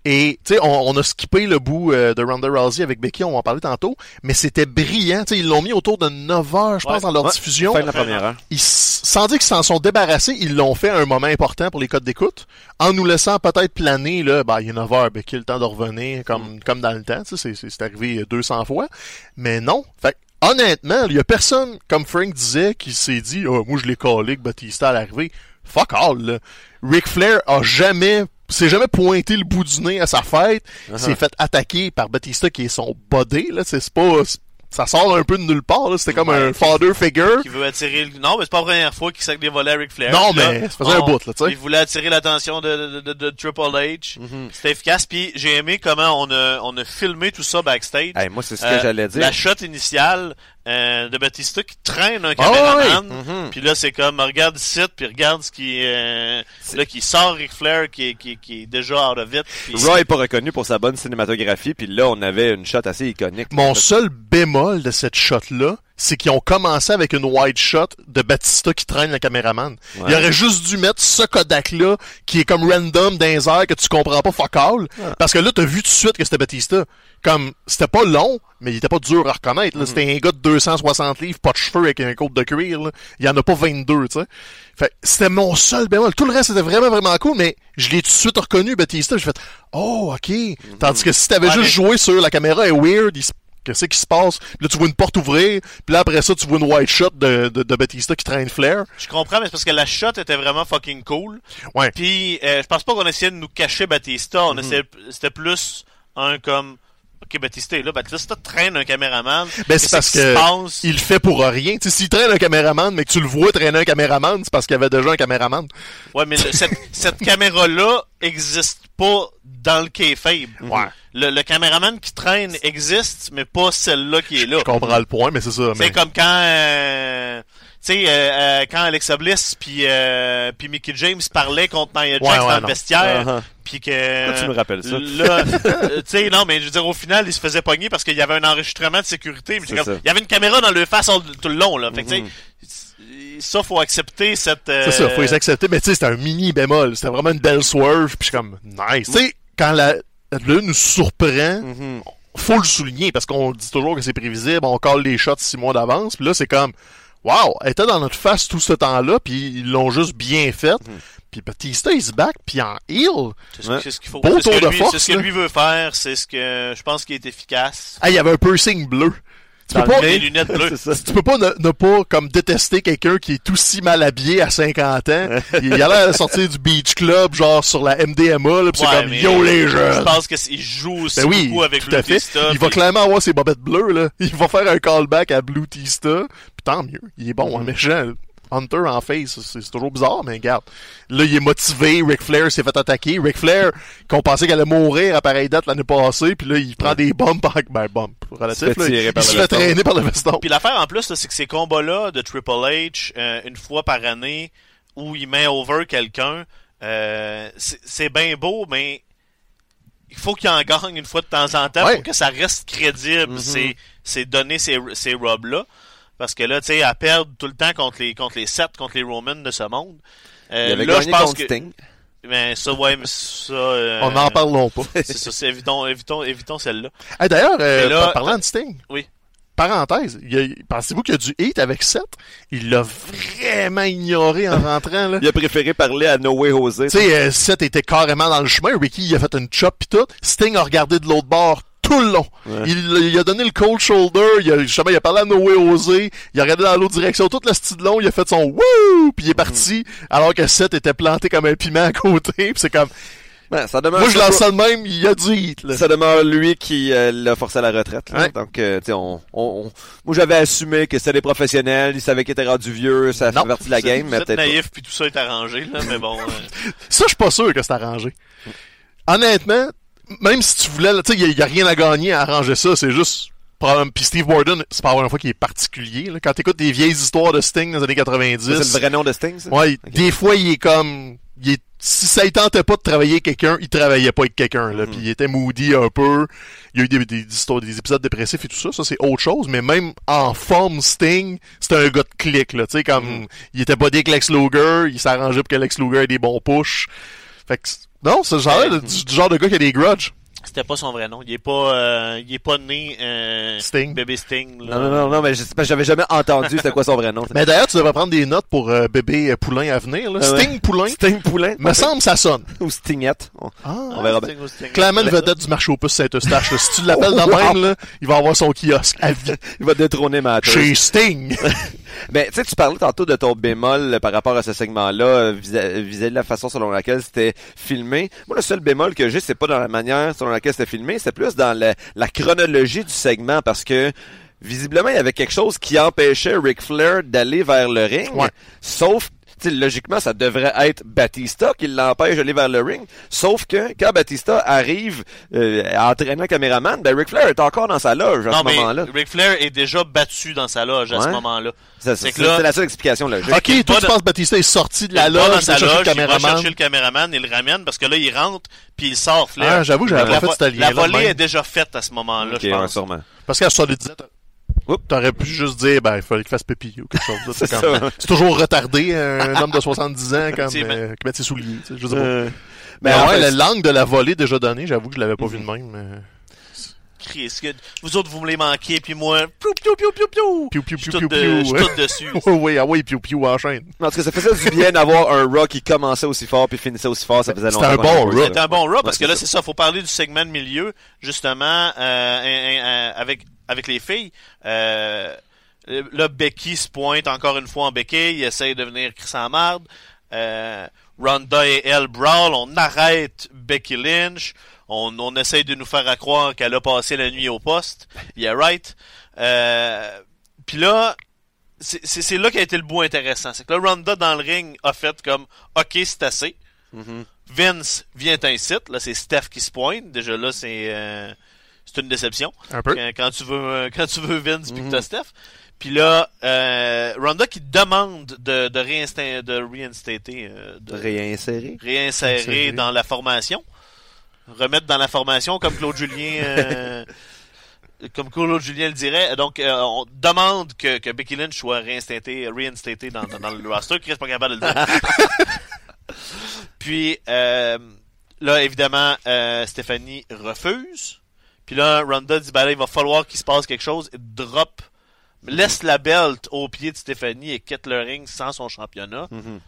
Et, tu sais, on, on a skippé le bout euh, de Ronda Rousey avec Becky, on va en parler tantôt. Mais c'était brillant. Tu sais, ils l'ont mis autour de 9 heures, je pense, Ouais. dans leur Ouais, diffusion. Fin de la première heure. Ils, sans dire qu'ils s'en sont débarrassés, ils l'ont fait à un moment important pour les codes d'écoute, en nous laissant peut-être planer, là, bah, il est 9 heures, Becky, le temps de revenir, comme, comme dans le temps, tu sais, c'est- arrivé 200 fois. Mais non. Fait honnêtement, il y a personne, comme Frank disait, qui s'est dit, oh, moi, je l'ai collé que Batista à l'arrivée. Fuck all, là. Ric Flair a jamais, s'est jamais pointé le bout du nez à sa fête. Il s'est fait attaquer par Batista qui est son body, là. C'est c'est pas, ça sort un peu de nulle part, là. C'était comme Ouais, un father figure. Qui veut attirer le... Non, mais c'est pas la première fois qu'il sac des volets à Ric Flair. Non, Là, mais ça faisait un bout, là, tu sais. Il voulait attirer l'attention de, de, de, de Triple H. Mm-hmm. C'était efficace. Puis j'ai aimé comment on a, on a filmé tout ça backstage. Hey, moi, c'est ce que Euh, j'allais dire. La shot initiale euh, de Batista qui traîne un Ah, caméraman. Mhm. Puis là, c'est comme, regarde ici, puis regarde ce qui euh, là, qui sort Ric Flair, qui, est- qui, est- qui est déjà out of it. Puis- Raw est pas reconnu pour sa bonne cinématographie, puis là, on avait une shot assez iconique. Mon seul bémol de cette shot-là, c'est qu'ils ont commencé avec une wide shot de Batista qui traîne le caméraman. Ouais. Il aurait juste dû mettre ce Kodak-là, qui est comme random dans les airs, que tu comprends pas fuck all. Parce que là, t'as vu tout de suite que c'était Batista. Comme, c'était pas long, mais il était pas dur à reconnaître. là. C'était un gars de 260 livres, pas de cheveux avec un côte de cuir. Là. Il y en a pas 22, tu sais. Fait que c'était mon seul bémol. Tout le reste était vraiment, vraiment cool, mais je l'ai tout de suite reconnu, Batista. J'ai fait, oh, ok. Tandis que si t'avais Ouais, juste mais- joué sur la caméra est weird, il se Qu'est-ce qui se passe? Puis là, tu vois une porte ouvrir. Puis là, après ça, tu vois une white shot de, de, de Batista qui traîne Flair. Je comprends, mais c'est parce que la shot était vraiment fucking cool. Ouais. Puis euh, je pense pas qu'on essayait de nous cacher Batista. On essayait, c'était plus un comme, ok Batista est là, Batista traîne un caméraman. Ben, c'est parce que passe? il le fait pour rien. S'il traîne un caméraman, mais que tu le vois traîner un caméraman, c'est parce qu'il y avait déjà un caméraman. Ouais, mais le- cette, *laughs* cette caméra-là existe pas dans le kayfabe. Ouais. Le, le caméraman qui traîne existe, mais pas celle-là qui est là. Je comprends le point, mais c'est ça. C'est Mais... comme quand, euh, sais, euh, euh, quand Alexa Bliss puis euh, puis Mickey James parlaient contre Nia Jax Ouais, ouais, dans le vestiaire, Uh-huh. puis que Pourquoi tu me rappelles ça? Là, euh, tu sais, non, mais je veux dire, au final, il se faisait pogner parce qu'il y avait un enregistrement de sécurité. Il y avait une caméra dans le face tout le long, là. Fait que, Mhm. sais, ça, faut accepter cette. euh, C'est ça, faut les accepter. Mais tu sais, c'était un mini bémol. C'était vraiment une belle swerve. Puis je suis comme, nice. Tu sais, quand la, la nous surprend, Mhm. faut le souligner parce qu'on dit toujours que c'est prévisible, on colle les shots six mois d'avance, puis là c'est comme wow, elle était dans notre face tout ce temps-là, puis ils l'ont juste bien fait. Puis Batista il se back, puis en heel. C'est ce, Ouais. c'est ce qu'il faut. Beau C'est ce tour que de lui- force, C'est ce que lui veut faire. C'est ce que je pense qui est efficace. Ah, il y avait un piercing bleu. Tu peux pas, les lunettes bleues. *laughs* C'est ça. tu peux pas ne, ne pas comme détester quelqu'un qui est aussi mal habillé à 50 ans. *laughs* il a l'air de sortir du beach club genre sur la MDMA là, pis c'est Ouais, comme mais yo les Je jeunes. pense qu'il joue aussi Ben oui, beaucoup avec tout. Batista. Il va clairement avoir ses bobettes bleues, là. Il va faire un callback à Blue Tista. Puis tant mieux. Il est bon, Mm-hmm. un méchant. Hunter en face, c'est toujours bizarre, mais regarde. Là, il est motivé. Ric Flair s'est fait attaquer. Ric Flair, qu'on pensait qu'elle allait mourir à pareille date l'année passée, puis là, il prend des bombes par... Ben, bombes, relatif, là. Il se le fait traîner par le veston. Puis l'affaire en plus, là, c'est que ces combats-là de Triple H, euh, une fois par année, où il met over quelqu'un, euh, c'est bien beau, mais il faut qu'il en gagne une fois de temps en temps Ouais. pour que ça reste crédible. Mhm. C'est c'est donner ces, ces robes-là. Parce que là, tu sais, à perdre tout le temps contre les, contre les Seth, contre les Romans de ce monde. Euh, Il avait là, je gagné pense contre que. Sting. Ben, ça, ouais, mais ça. euh, *laughs* On n'en parlons pas. *laughs* C'est ça, c'est évitons, évitons, évitons celle-là. Hey, D'ailleurs, euh, Mais là- parlant de Sting. Oui. Parenthèse, pensez-vous qu'il y a du hate avec Seth? Il l'a vraiment ignoré en rentrant, là. *laughs* Il a préféré parler à No Way Jose. Tu sais, euh, Seth était carrément dans le chemin. Ricky, il a fait une chop pis tout. Sting a regardé de l'autre bord tout tout le long. Ouais. Il, il a donné le cold shoulder, il a, justement, il a parlé à Noé Osé, il a regardé dans l'autre direction, toute la style long, il a fait son wouh, puis il est parti, alors que Seth était planté comme un piment à côté, *laughs* puis c'est comme, Ben, ça demeure moi je lance ça de même, il a du hit, là. Ça demeure lui qui euh, l'a forcé à la retraite. là. Ouais. Donc, euh, tu sais, on, on, on- moi j'avais assumé que c'était des professionnels, ils savaient qu'ils étaient rendus vieux, ça Non, fait partie de la game, mais êtes naïf puis tout ça est arrangé là, mais bon. *laughs* euh, Ça, je suis pas sûr que c'est arrangé. Honnêtement, même si tu voulais, là, tu sais, il y, a- rien à gagner à arranger ça, c'est juste. Puis Steve Borden, c'est pas la première fois qu'il est particulier, là. Quand t'écoutes des vieilles histoires de Sting dans les années 90, Ça, C'est le vrai nom de Sting, ça? Ouais, des fois, il est comme, il est, si ça il tentait pas de travailler avec quelqu'un, il travaillait pas avec quelqu'un, là. Mhm. Puis il était moody un peu. Il y a eu des, histoires, des épisodes dépressifs et tout ça. Ça, c'est autre chose. Mais même en forme, Sting, c'était un gars de clic, là. Tu sais, comme, Mhm. il était pas avec Lex Luger, il s'arrangeait pour que Lex Luger ait des bons pushs. Fait que, non, c'est genre, du, du genre de gars qui a des grudges. C'était pas son vrai nom. Il est pas, euh, il est pas né euh, Sting. bébé Sting. là. Non, non, non, non, mais j'avais jamais entendu c'était quoi son vrai nom. Mais d'ailleurs, tu devrais prendre des notes pour euh, bébé Poulain à venir, là. Ah ouais. Sting Poulain. Sting Poulain? Me semble, ça sonne. Ou Stingette? On, Ah. on verra bien. Clairement une vedette du marché aux puces Saint-Eustache. Si tu l'appelles de *laughs* même, là, il va avoir son kiosque à vie. *laughs* Il va détrôner ma Chez Sting. *laughs* Ben, tu sais, tu parlais tantôt de ton bémol euh, par rapport à ce segment-là, euh, vis- vis-à-vis de la façon selon laquelle c'était filmé. Moi, le seul bémol que j'ai, c'est pas dans la manière selon laquelle c'était filmé, c'est plus dans la chronologie du segment, parce que visiblement, il y avait quelque chose qui empêchait Ric Flair d'aller vers le ring, Ouais. sauf logiquement, ça devrait être Batista qui l'empêche d'aller vers le ring. Sauf que quand Batista arrive euh, à entraîner un caméraman, ben Ric Flair est encore dans sa loge à Non, ce mais moment-là. Ric Flair est déjà battu dans sa loge à ce moment-là. C'est C'est que là- c'est la seule explication logique. ok, toi, tu de- penses que Batista est sorti de la il loge, dans sa il loge, le il va caméraman? chercher le caméraman, il le ramène parce que là, il rentre puis il sort Flair. Ah, j'avoue, j'avais fait vo- ce lien-là la volée est déjà faite à ce moment-là, je ouais, pense. sûrement. Parce qu'à ça le disait, Oups. t'aurais pu juste dire, ben, il fallait qu'il fasse pépi ou quelque chose. C'est toujours retardé, un homme de 70 ans, comme, Effectivement. euh, qui met ses souliers, je sais pas. Euh, Mais mais en ouais, fait, la langue de la volée déjà donnée, j'avoue que je l'avais pas vu de même. mais- Chris, que- vous autres, vous me les manquez, puis moi, piou, piou, piou, piou, piou. Piou, piou, piou, piou, piou, je suis tout *laughs* dessus. Oui, oui, ah oui, piou, piou, enchaîne. En tout cas, ça faisait du bien d'avoir un Raw qui commençait aussi fort puis finissait aussi fort. Ça faisait C'était longtemps. un qu'on bon ça. C'est un bon Raw parce Ouais, que là, c'est ça, faut parler du segment de milieu, justement, euh, un- un- un- avec, avec les filles. Euh, là, Becky se pointe encore une fois en béquille, il essaye de venir Chris en marde. Euh, Ronda et elle brawl, on arrête Becky Lynch. On, on essaye de nous faire croire qu'elle a passé la nuit au poste. Yeah, right. Euh, Puis là, c'est là qu'a été le bout intéressant. C'est que là, Ronda dans le ring a fait comme, OK, c'est assez. Mhm. Vince vient ainsi. Là, c'est Steph qui se pointe. Déjà là, c'est euh, c'est une déception. Un peu. Quand, quand tu veux euh, quand tu veux Vince puis que Mhm. t'as Steph. Puis là, euh, Ronda qui demande de de, réinstin- de reinstater, euh, de Réinsérer. réinsérer Insérer. dans la formation, remettre dans la formation comme Claude Julien. euh, *laughs* Comme Claude Julien le dirait, donc euh, on demande que, que Becky Lynch soit réinstaté, reinstaté dans, dans, dans le roster. Chris pas capable de le dire. *laughs* Puis là, évidemment, Stéphanie refuse. Puis là, Ronda dit ben là, il va falloir qu'il se passe quelque chose. Et drop, laisse la belt au pied de Stéphanie et quitte le ring sans son championnat. Mhm.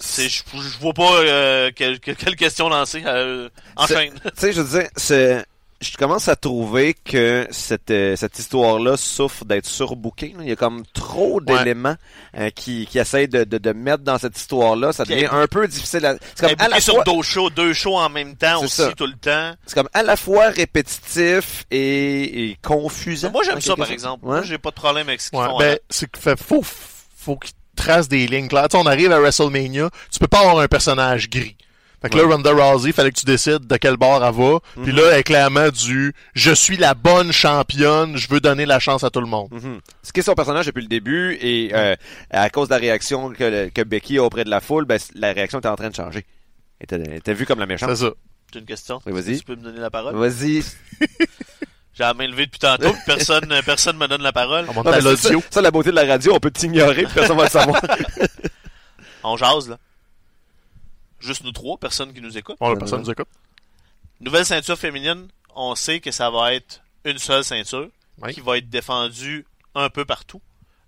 C'est, je, je vois pas euh, quelle, quelle, quelle question lancer. Euh, enchaîne. Tu sais, je veux dire, c'est... Je commence à trouver que cette, euh, cette histoire-là souffre d'être surbookée. là. Il y a comme trop d'éléments euh, qui, qui essayent de, de, de mettre dans cette histoire-là. Ça devient un peu difficile. À... C'est comme, à la sur fois... deux shows, deux shows en même temps aussi ça. tout le temps. c'est comme à la fois répétitif et, et confusant. Moi j'aime ça par exemple. Ouais. Moi j'ai pas de problème avec ce qu'ils Ouais, font. ben, hein. c'est que fait, faut, faut qu'ils tracent des lignes claires. Tu sais, on arrive à WrestleMania, tu peux pas avoir un personnage gris. Fait que là. Ronda Rousey, fallait que tu décides de quel bord elle va. Puis Mhm. là, elle est clairement du « Je suis la bonne championne, je veux donner la chance à tout le monde. Mhm. Ce qui est son personnage depuis le début et euh, à cause de la réaction que, que Becky a auprès de la foule, ben, la réaction était en train de changer. Elle était, elle était vue comme la méchante. C'est ça. J'ai une question. Oui, vas-y. Tu peux me donner la parole? Vas-y. *laughs* J'ai la main levée depuis tantôt, puis personne, euh, personne me donne la parole. On monte à c'est ça, l'audio. ça, la beauté de la radio, on peut t'ignorer, puis personne va le savoir. *laughs* On jase là. Juste nous trois, personne qui nous écoute. Bon, personne nous écoute. Nouvelle ceinture féminine, on sait que ça va être une seule ceinture Oui. qui va être défendue un peu partout.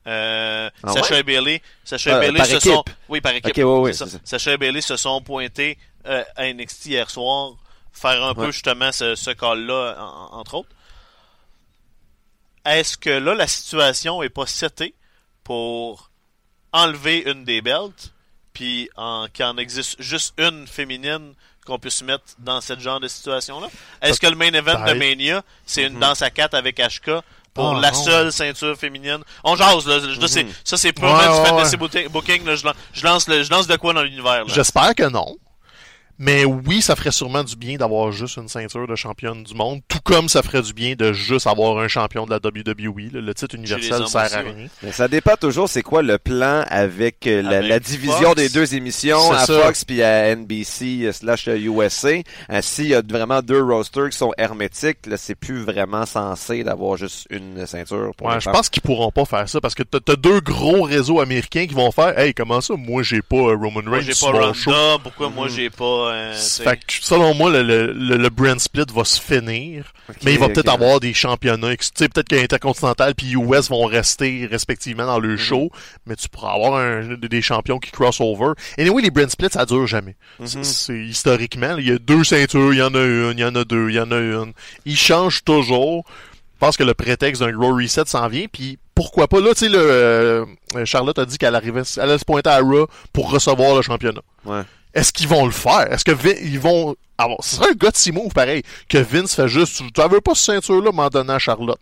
Euh, Ah Sacha ouais? et Bailey, Sacha Euh, et Bailey par se équipe. sont, oui par équipe. Ok, ouais, ouais, c'est ça. c'est ça. Sacha et Bailey se sont pointés euh, à NXT hier soir faire un peu justement ce, ce call-là, en- entre autres. Est-ce que là, la situation est pas setée pour enlever une des belts, puis en, qu'il en existe juste une féminine qu'on puisse mettre dans ce genre de situation-là? Est-ce que le main event de. Mania, c'est une danse à quatre avec HK pour Ah, la non. seule ceinture féminine? On jase, là. Je- c'est- Ça, c'est purement Ouais, du fantasy ouais. booking. là. Je, lan- je lance le- je lance de quoi dans l'univers, là? J'espère que non. Mais oui, ça ferait sûrement du bien d'avoir juste une ceinture de championne du monde, tout comme ça ferait du bien de juste avoir un champion de la WWE. Le titre universel sert à rien. Mais ça dépend toujours c'est quoi le plan avec, euh, la, Avec la division Fox. des deux émissions à ça. Fox puis à NBC euh, slash USA. Euh, S'il y a vraiment deux rosters qui sont hermétiques, là, c'est plus vraiment censé d'avoir juste une ceinture pour Ouais, je pense qu'ils pourront pas faire ça parce que t'as t'as deux gros réseaux américains qui vont faire Hey, comment ça, moi j'ai pas Roman Moi, Reigns j'ai pas. Pourquoi moi, Mhm. j'ai pas... euh, Fait que, selon moi, le, le, le, le brand split va se finir. Mais il va peut-être avoir des championnats. Tu sais, peut-être que Intercontinental puis US vont rester respectivement dans Mhm. le show. Mais tu pourras avoir un, des champions qui crossover. Et anyway, les brand splits, ça dure jamais. C'est- Mhm. C'est historiquement, il y a deux ceintures, il y en a une, il y en a deux, il y en a une. Ils changent toujours. Je pense que le prétexte d'un gros reset s'en vient. Puis pourquoi pas là, tu sais, le euh, Charlotte a dit qu'elle arrivait, elle allait se pointer à Raw pour recevoir le championnat. Ouais. Est-ce qu'ils vont le faire? Est-ce que Vin- ils vont avoir... Ce serait un gutsy move pareil, que Vince fait juste, tu veux pas ce ceinture-là m'en donner à Charlotte.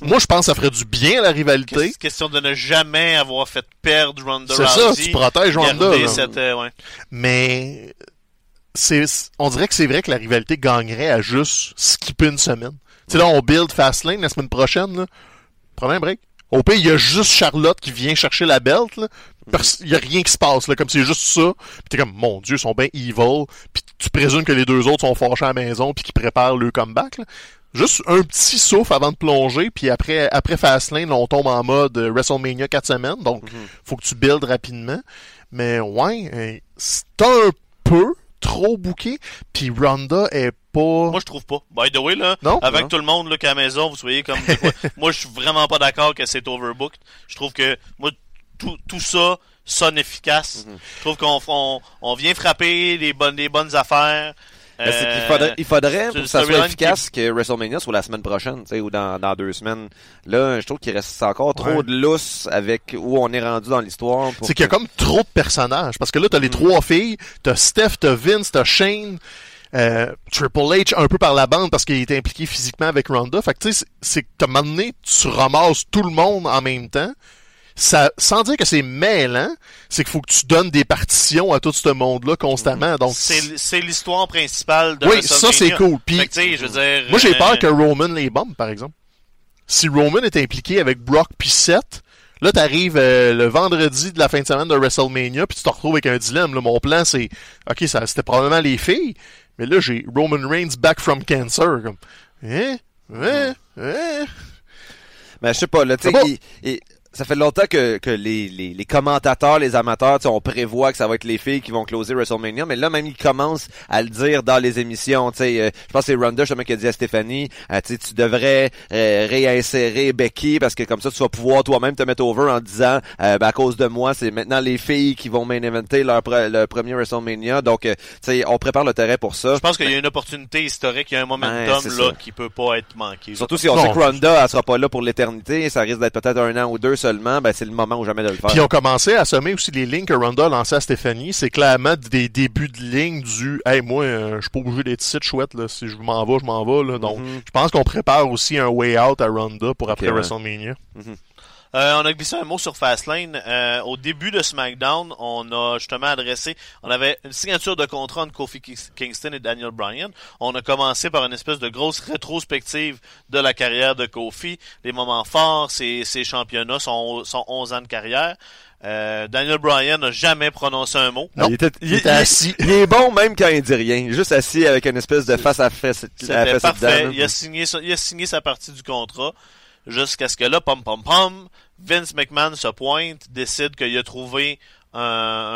Moi, je pense que ça ferait du bien à la rivalité. Qu'est- Question de ne jamais avoir fait perdre Ronda C'est ça, Rousey. tu protèges Ronda. cette, euh, ouais. Mais c'est, on dirait que c'est vrai que la rivalité gagnerait à juste skipper une semaine. Tu sais, là, on build Fastlane la semaine prochaine, là. Prenez un break. Au pire, il y a juste Charlotte qui vient chercher la belt, là. Pers- Il y a rien qui se passe, là. Comme c'est juste ça. Puis t'es comme, mon Dieu, ils sont bien evil. Puis tu présumes que les deux autres sont fâchés à la maison puis qu'ils préparent le comeback, là. Juste un petit souffle avant de plonger, puis après, après Fastlane, on tombe en mode WrestleMania 4 semaines, donc faut que tu builds rapidement. Mais ouais, euh, c'est un peu trop bouqué, puis Ronda est pas... Moi, je trouve pas. By the way, là, Non? avec Non. tout le monde là, qu'à la maison, vous soyez comme... *laughs* moi, je suis vraiment pas d'accord que c'est overbooked. Je trouve que, moi, tout, tout ça sonne efficace. Mhm. Je trouve qu'on on, on vient frapper les bonnes, les bonnes affaires. Ben, c'est qu'il Euh, faudrait, il faudrait pour une que ça soit efficace que WrestleMania soit la semaine prochaine, tu sais, ou dans, dans deux semaines. Là, je trouve qu'il reste encore trop Ouais. de lousse avec où on est rendu dans l'histoire. pour C'est qu'il y a comme trop de personnages. Parce que là, t'as les trois filles, t'as Steph, t'as Vince, t'as Shane, euh, Triple H un peu par la bande parce qu'il était impliqué physiquement avec Ronda. Fait que tu sais, c'est- que moment donné, tu ramasses tout le monde en même temps. Ça, sans dire que c'est mêlant, c'est qu'il faut que tu donnes des partitions à tout ce monde-là constamment. Donc, C'est l'histoire principale de oui, ça c'est cool. Puis, Fait que, je veux dire... Moi, j'ai euh, peur que Roman les bombe, par exemple. Si Roman est impliqué avec Brock puis Seth, là, t'arrives euh, le vendredi de la fin de semaine de WrestleMania, puis tu te retrouves avec un dilemme. Là. Mon plan, c'est, ok, ça, c'était probablement les filles, mais là, j'ai Roman Reigns back from cancer. Comme, hein, hein, hein? Mais je sais pas, là, tu sais, Ça fait longtemps que, que les, les, les commentateurs, les amateurs, tu sais, on prévoit que ça va être les filles qui vont closer WrestleMania, mais là même ils commencent à le dire dans les émissions. Tu sais, euh, je pense que c'est Ronda justement qui a dit à Stéphanie, euh, tu sais, tu devrais euh, réinsérer Becky parce que comme ça tu vas pouvoir toi-même te mettre over en disant, euh, ben, à cause de moi, c'est maintenant les filles qui vont main eventer leur, pre- leur premier WrestleMania. Donc, euh, tu sais, on prépare le terrain pour ça. Je pense qu'il y a une opportunité historique, il y a un momentum là ça. qui peut pas être manqué. Surtout si on Non. sait que Ronda, elle sera pas là pour l'éternité, ça risque d'être peut-être un an ou deux seulement, ben c'est le moment ou jamais de le faire. Puis ils ont commencé à semer aussi les lignes que Ronda a lancées à Stéphanie. C'est clairement des débuts de ligne du Hey, moi, euh, je suis pas obligé d'être de chouette, là. Si je m'en vais, je m'en vais, là. Donc, Mhm. je pense qu'on prépare aussi un way out à Ronda pour après ouais. WrestleMania. Euh, on a glissé un mot sur Fastlane. Euh, au début de SmackDown, on a justement adressé, on avait une signature de contrat entre Kofi Ki- Kingston et Daniel Bryan. On a commencé par une espèce de grosse rétrospective de la carrière de Kofi, les moments forts, ses, ses championnats, son, son 11 ans de carrière. Euh, Daniel Bryan n'a jamais prononcé un mot. Non, il était, il était assis. Il est bon même quand il dit rien. Juste assis avec une espèce de face à face. C'était parfait. dedans, Il a, signé il a signé sa partie du contrat jusqu'à ce que là, pom pom pom, Vince McMahon se pointe, décide qu'il a trouvé un,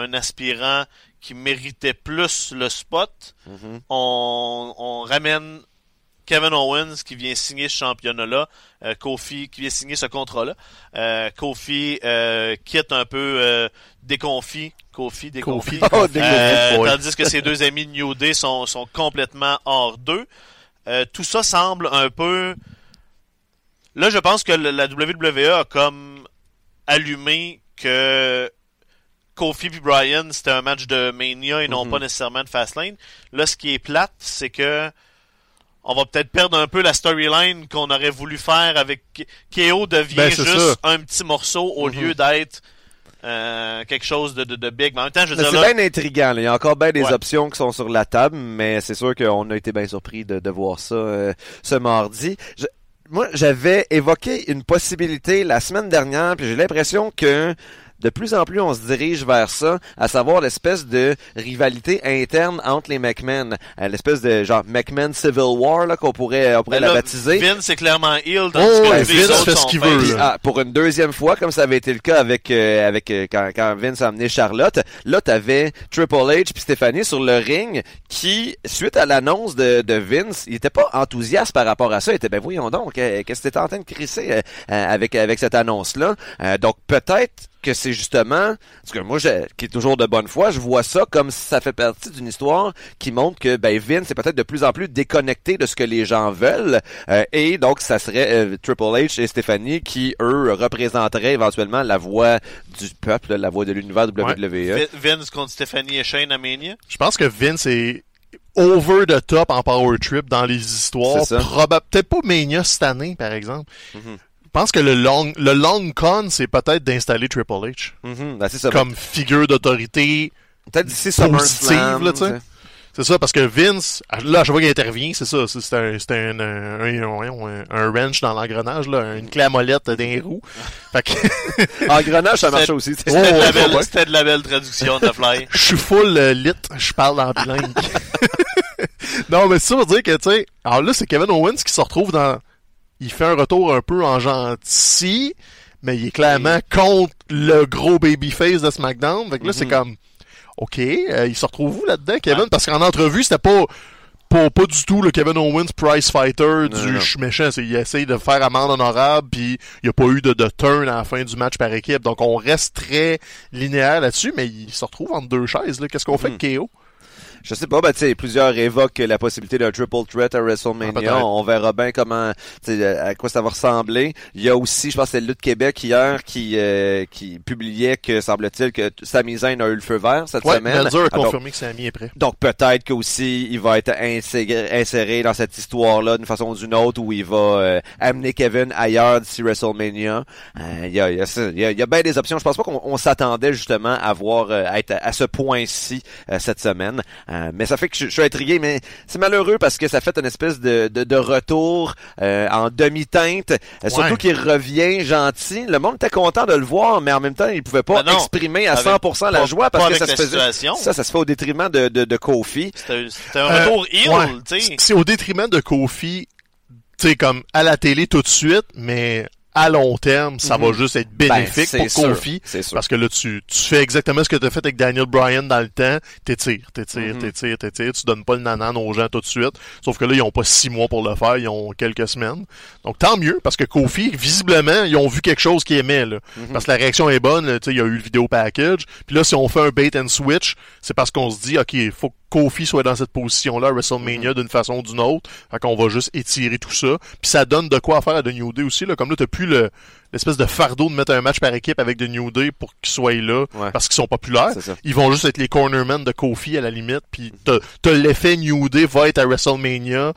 un aspirant qui méritait plus le spot. Mhm. On, on ramène Kevin Owens qui vient signer ce championnat-là, euh, Kofi qui vient signer ce contrat-là. Euh, Kofi euh, quitte un peu euh, déconfit. Kofi, déconfit. Oh, Euh, *laughs* tandis que ses deux amis New Day sont, sont complètement hors d'eux. Euh, tout ça semble un peu... Là, je pense que la WWE a comme allumé que Kofi et Brian, c'était un match de Mania et non Mhm. pas nécessairement de Fastlane. Là, ce qui est plate, c'est que on va peut-être perdre un peu la storyline qu'on aurait voulu faire avec KO devient Ben, juste ça. un petit morceau au Mhm. lieu d'être euh, quelque chose de, de, de big. Mais en même temps, je c'est là, bien intriguant. là. Il y a encore bien des Ouais. options qui sont sur la table, mais c'est sûr qu'on a été bien surpris de, de voir ça euh, ce mardi. Je- moi, j'avais évoqué une possibilité la semaine dernière, puis j'ai l'impression que de plus en plus on se dirige vers ça, à savoir l'espèce de rivalité interne entre les McMahon, Euh, l'espèce de genre McMahon Civil War là qu'on pourrait on pourrait ben la baptiser. Vince est clairement heel, tandis Oh, Vince fait ce qu'il veut, ah, pour une deuxième fois, comme ça avait été le cas avec euh, avec euh, quand, quand Vince a amené Charlotte, là t'avais Triple H puis Stéphanie sur le ring qui, suite à l'annonce de, de Vince, il était pas enthousiaste par rapport à ça. Il était ben voyons donc, euh, qu'est-ce que t'étais en train de crisser euh, euh, avec avec cette annonce là. donc peut-être que c'est justement, parce que moi, je, qui est toujours de bonne foi, je vois ça comme si ça fait partie d'une histoire qui montre que ben Vince est peut-être de plus en plus déconnecté de ce que les gens veulent, euh, et donc ça serait euh, Triple H et Stéphanie qui eux représenteraient éventuellement la voix du peuple, la voix de l'univers WWE. Vi- Vince contre Stephanie et Shane à Mania? Je pense que Vince est over the top en power trip dans les histoires. C'est ça. Proba- Peut-être pas Mania cette année, par exemple. Mhm. Je pense que le long, le long con, c'est peut-être d'installer Triple H Mhm, ben, ça. comme figure d'autorité. Peut-être d'ici SummerSlam. là. C'est ça, parce que Vince, là, à chaque fois qu'il intervient, c'est ça, c'est un, un, un, wrench dans l'engrenage, là, une clé à molette dans les roues. *laughs* Fait que, Engrenage, ça marche aussi. C'était de, la belle- traduction de Fly. *laughs* je suis full euh, lit, je parle en bilingue. *laughs* non, mais c'est ça pour dire que, tu sais, alors là, c'est Kevin Owens qui se retrouve dans, il fait un retour un peu en gentil, mais il est clairement contre le gros babyface de SmackDown. Fait que là, c'est Mhm. comme, ok, euh, il se retrouve où là-dedans, Kevin? Parce qu'en entrevue, c'était pas, pas, pas du tout le Kevin Owens price fighter du je suis méchant. Il essaye de faire amende honorable, puis il n'y a pas eu de, de turn à la fin du match par équipe. Donc on reste très linéaire là-dessus, mais il se retrouve entre deux chaises. Qu'est-ce qu'on fait Mhm. avec KO? Je sais pas, ben, tu sais, plusieurs évoquent la possibilité d'un triple threat à Ah, WrestleMania. on verra bien comment, à quoi ça va ressembler. Il y a aussi, je pense c'est Lutte Québec hier qui, euh, qui publiait que, semble-t-il, que Sami Zayn a eu le feu vert cette Ouais, semaine. Melzer a Ah, donc- confirmé que Sammy est prêt. Donc peut-être qu'aussi il va être inséré, inséré dans cette histoire-là d'une façon ou d'une autre où il va euh, amener Kevin ailleurs d'ici WrestleMania. Euh, Il y, a, il y, a, y, a, y a bien des options. Je pense pas qu'on on s'attendait justement à voir euh, à être à, à ce point-ci euh, cette semaine. Euh, mais ça fait que je, je suis intrigué, mais c'est malheureux parce que ça fait une espèce de, de, de retour euh, en demi-teinte. Euh, Surtout qu'il revient gentil. Le monde était content de le voir, mais en même temps, il pouvait pas Ben non. exprimer à Avec- 100% la pas- joie parce que ça se faisait. situation. Ça, ça se fait au détriment de, de, de Kofi. C'était c'était un Euh, retour heel, ouais. tu sais. C'est au détriment de Kofi, tu sais, comme à la télé tout de suite, mais à long terme, ça Mhm. va juste être bénéfique Ben, pour c'est sûr, Kofi. C'est sûr. Parce que là, tu, tu fais exactement ce que tu as fait avec Daniel Bryan dans le temps. T'étires, t'étires, Mhm. t'étires, t'étires. Tu donnes pas le nanan aux gens tout de suite. Sauf que là, ils ont pas six mois pour le faire. Ils ont quelques semaines. Donc, tant mieux. Parce que Kofi, visiblement, ils ont vu quelque chose qu'ils aimaient, là. Mhm. Parce que la réaction est bonne. là. Tu sais, il y a eu le vidéo package. Puis là, si on fait un bait and switch, c'est parce qu'on se dit, OK, il faut que Kofi soit dans cette position-là à WrestleMania Mhm. d'une façon ou d'une autre. Fait qu'on va juste étirer tout ça. Puis ça donne de quoi faire à The New Day aussi, là. Comme là, t'as plus le, l'espèce de fardeau de mettre un match par équipe avec The New Day pour qu'ils soient là Ouais. parce qu'ils sont populaires. Ils vont juste être les cornermen de Kofi à la limite. Puis t'as, t'as l'effet New Day va être à WrestleMania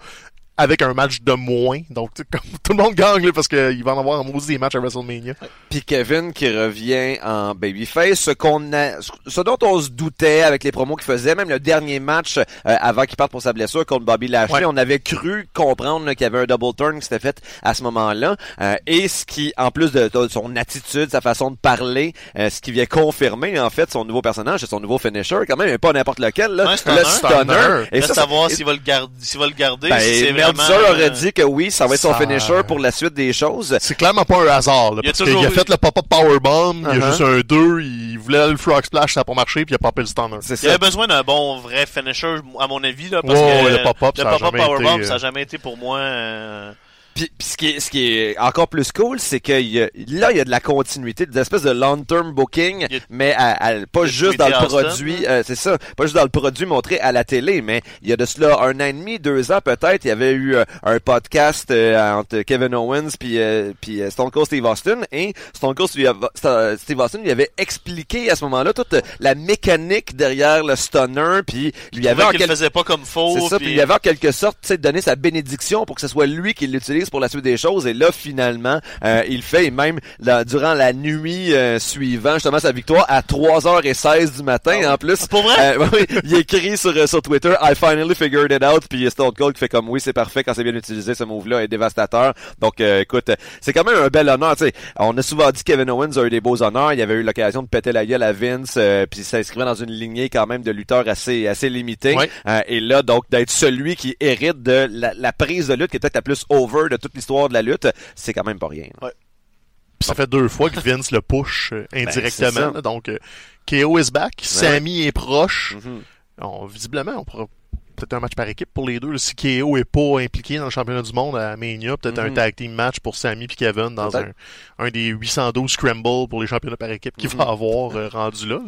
avec un match de moins. Donc tu sais, comme, *laughs* tout le monde gagne là, parce qu'il va en avoir en maudit des matchs à WrestleMania. Puis Kevin qui revient en babyface, ce qu'on a, ce dont on se doutait avec les promos qu'il faisait, même le dernier match euh, avant qu'il parte pour sa blessure contre Bobby Lashley, Ouais. on avait cru comprendre là, qu'il y avait un double turn qui s'était fait à ce moment-là. Euh, et ce qui, en plus de, de son attitude, sa façon de parler, euh, ce qui vient confirmer en fait son nouveau personnage, c'est son nouveau finisher, quand même, mais pas n'importe lequel. Là, Un stunner. le stunner. Et Reste ça, à voir ça- s'il va le garder, s'il va le garder, Ben, si vraiment, aurait euh, dit que oui, ça va être son ça- finisher pour la suite des choses. C'est clairement pas un hasard, là, Il parce qu'il a fait le pop-up powerbomb, il y a Uh-huh. juste un 2, il voulait le frog splash, ça a pas marché, puis il a popé le stunner. C'est Il ça. avait besoin d'un bon vrai finisher, à mon avis, là, parce que le pop-up, jamais powerbomb, été, euh, ça a jamais été pour moi. euh, Puis, puis ce, qui est, ce qui est encore plus cool, c'est que y a- là, il y a de la continuité, des espèces de long-term booking, a- mais à- à- pas juste dans le produit, euh, c'est ça, pas juste dans le produit montré à la télé, mais il y a de cela un an et demi, deux ans peut-être, il y avait eu euh, un podcast euh, entre Kevin Owens puis euh, puis euh, Stone Cold Steve Austin et Stone Cold Steve Austin lui avait expliqué à ce moment-là toute la mécanique derrière le stunner, puis lui avait qu'il quel- faisait pas comme faux. c'est ça, puis- puis il avait en quelque sorte donné sa bénédiction pour que ce soit lui qui l'utilise pour la suite des choses. Et là, finalement, euh, il fait. Et même là, durant la nuit euh, suivant, justement, sa victoire à 3h16 du matin, Ah en plus. Pour vrai? euh, oui, il écrit sur, euh, sur Twitter, I finally figured it out. Puis Stone Cold qui fait comme oui, c'est parfait quand c'est bien utilisé. Ce move-là est dévastateur. Donc, euh, écoute, c'est quand même un bel honneur. Sais, on a souvent dit que Kevin Owens a eu des beaux honneurs. Il avait eu l'occasion de péter la gueule à Vince, euh, puis s'inscrivait dans une lignée quand même de lutteurs assez assez limitée. Euh, et là, donc, d'être celui qui hérite de la, la prise de lutte qui est peut-être la plus over de toute l'histoire de la lutte, c'est quand même pas rien. Puis ça fait deux fois que Vince le push euh, Ben, indirectement, donc euh, KO is back, Sammy est proche, Mhm. On- visiblement, on pourra peut-être un match par équipe pour les deux. Si KO est pas impliqué dans le championnat du monde à Mania, peut-être un Mhm. tag team match pour Sammy et Kevin dans un, des 812 scramble pour les championnats par équipe qu'il va avoir euh, rendu là.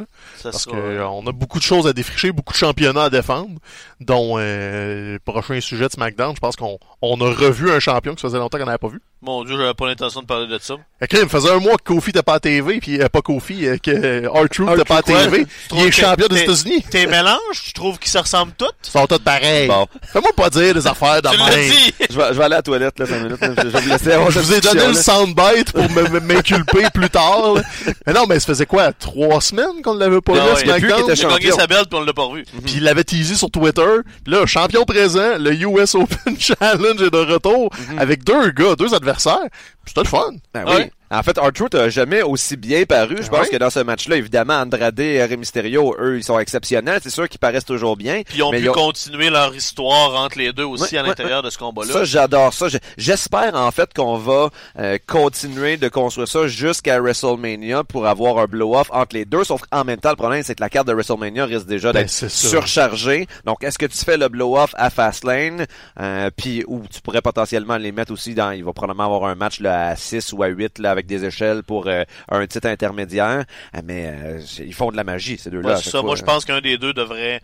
Parce que euh, a beaucoup de choses à défricher, beaucoup de championnats à défendre, dont euh, le prochain sujet de SmackDown. Je pense qu'on on a revu un champion ça faisait longtemps qu'on n'avait pas vu. Mon dieu, j'avais pas l'intention de parler de ça. Ok, il me faisait un mois que Kofi t'es pas à TV, puis euh, pas Kofi, euh, que R-Truth t'es pas à? TV. Il est champion des États-Unis. Tes mélanges, tu trouves qu'ils se ressemblent tous? Ils sont tous pareils. Bon, Fais-moi pas dire des affaires de même. je vais, je vais aller à la toilette, là, 5 minutes. là. Je, vais vous laisser avoir *laughs* Je vous ai donné le discussion-là. soundbite pour m'inculper plus tard. là. Mais non, mais ça faisait quoi? Trois semaines qu'on ne l'avait pas vu à SmackDown? Il a gagné sa belle puis on l'a pas revu. Puis il l'avait teasé sur Twitter. Puis là, champion présent, le US Open *laughs* Challenge est de retour avec deux gars, deux adversaires. Puis C'était le fun. Ben oui. Ouais. En fait, R-Truth a jamais aussi bien paru. Je Ben pense que dans ce match-là, évidemment, Andrade et Rey Mysterio, eux, ils sont exceptionnels. C'est sûr qu'ils paraissent toujours bien. Puis ils ont mais pu ils ont- continuer leur histoire entre les deux aussi Ouais, à ouais, l'intérieur de ce combat-là. Ça, j'adore ça. Je- J'espère en fait qu'on va euh, continuer de construire ça jusqu'à WrestleMania pour avoir un blow-off entre les deux. Sauf qu'en même temps, le problème, c'est que la carte de WrestleMania risque déjà Ben, d'être surchargée. Donc, est-ce que tu fais le blow-off à Fastlane, euh, puis ou tu pourrais potentiellement les mettre aussi dans, il va probablement avoir un match là, à 6 ou à 8 là, avec des échelles pour euh, un titre intermédiaire. Euh, mais euh, ils font de la magie, ces deux-là. Ouais, ça. fois. Moi, je pense qu'un des deux devrait.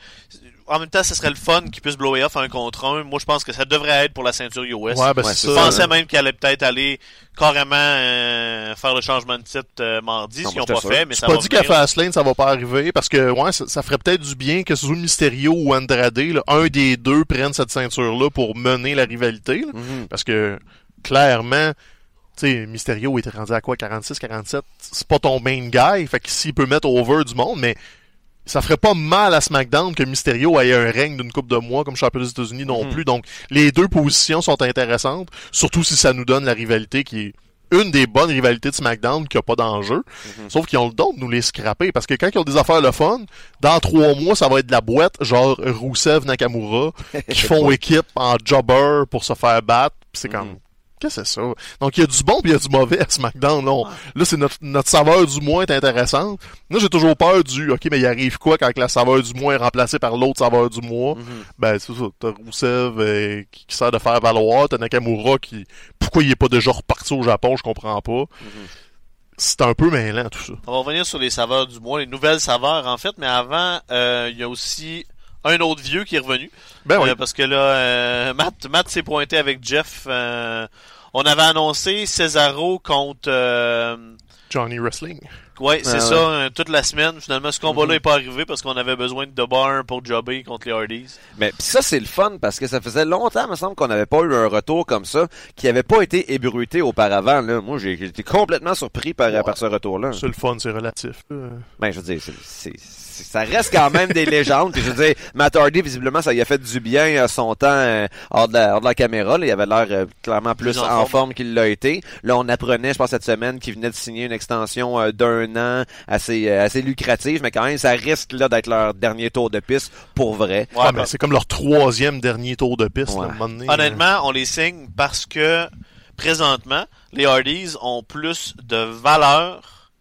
En même temps, ce serait le fun qu'ils puissent blower off un contre un. Moi, je pense que ça devrait être pour la ceinture US. Ouais, ben Ouais, Je ça. pensais là. même qu'elle allait peut-être aller carrément euh, faire le changement de titre euh, mardi, Non, ce qu'ils moi, n'ont pas fait, mais C'est ça pas va dit qu'à. Fastlane, ça va pas arriver, parce que ouais, ça, ça ferait peut-être du bien que soit Mysterio ou Andrade, là, un des deux prenne cette ceinture-là pour mener la rivalité. là. Mhm. Parce que, clairement, tu sais, Mysterio était rendu à quoi, 46, 47? C'est pas ton main guy, fait que s'il peut mettre over du monde, mais ça ferait pas mal à SmackDown que Mysterio ait un règne d'une coupe de mois comme champion des États-Unis non Mhm. plus. Donc, les deux positions sont intéressantes, surtout si ça nous donne la rivalité qui est une des bonnes rivalités de SmackDown qui a pas d'enjeu. Sauf qu'ils ont le don de nous les scraper. Parce que quand ils ont des affaires le fun, dans trois mois, ça va être de la boîte, genre Rusev Nakamura, qui *laughs* font équipe en jobber pour se faire battre. C'est comme. Qu'est-ce que c'est ça? Donc il y a du bon puis il y a du mauvais à SmackDown. Là, On- là c'est notre, notre saveur du moins est intéressante. Là, j'ai toujours peur du OK, mais il arrive quoi quand la saveur du mois est remplacée par l'autre saveur du mois? Mhm. Ben, c'est ça. T'as Rousseff euh, qui, qui sert de faire valoir. T'as Nakamura qui. Pourquoi il est pas déjà reparti au Japon, je comprends pas. C'est un peu mêlant tout ça. On va revenir sur les saveurs du mois, les nouvelles saveurs en fait, mais avant, euh, il y a aussi un autre vieux qui est revenu. Ben oui. Euh, parce que là, euh, Matt, Matt s'est pointé avec Jeff. euh, on avait annoncé Cesaro contre... euh, Johnny Wrestling. Ouais, c'est Ah ça, ouais. euh, toute la semaine. Finalement, ce combat-là Mhm. n'est pas arrivé parce qu'on avait besoin de Debar pour jobber contre les Hardys. Mais pis ça, c'est le fun parce que ça faisait longtemps, me semble, qu'on n'avait pas eu un retour comme ça, qui avait pas été ébruité auparavant. Là. Moi, j'ai été complètement surpris par, Ouais. par ce retour-là. C'est le fun, c'est relatif. Euh, Ben, je veux dire, c'est- ça reste quand même des légendes. Puis je veux dire, Matt Hardy, visiblement, ça y a fait du bien à son temps euh, hors, de la, hors de la caméra. là. Il avait l'air euh, clairement plus Plus en en, forme. forme qu'il l'a été. Là, on apprenait, je pense, cette semaine, qu'il venait de signer une extension euh, d'un un an assez, euh, assez lucratif, mais quand même, ça risque là d'être leur dernier tour de piste pour vrai. Ouais, Ouais, ben, mais c'est comme leur troisième dernier tour de piste. Ouais. là, à un moment donné. Honnêtement, on les signe parce que présentement, les Hardys ont plus de valeur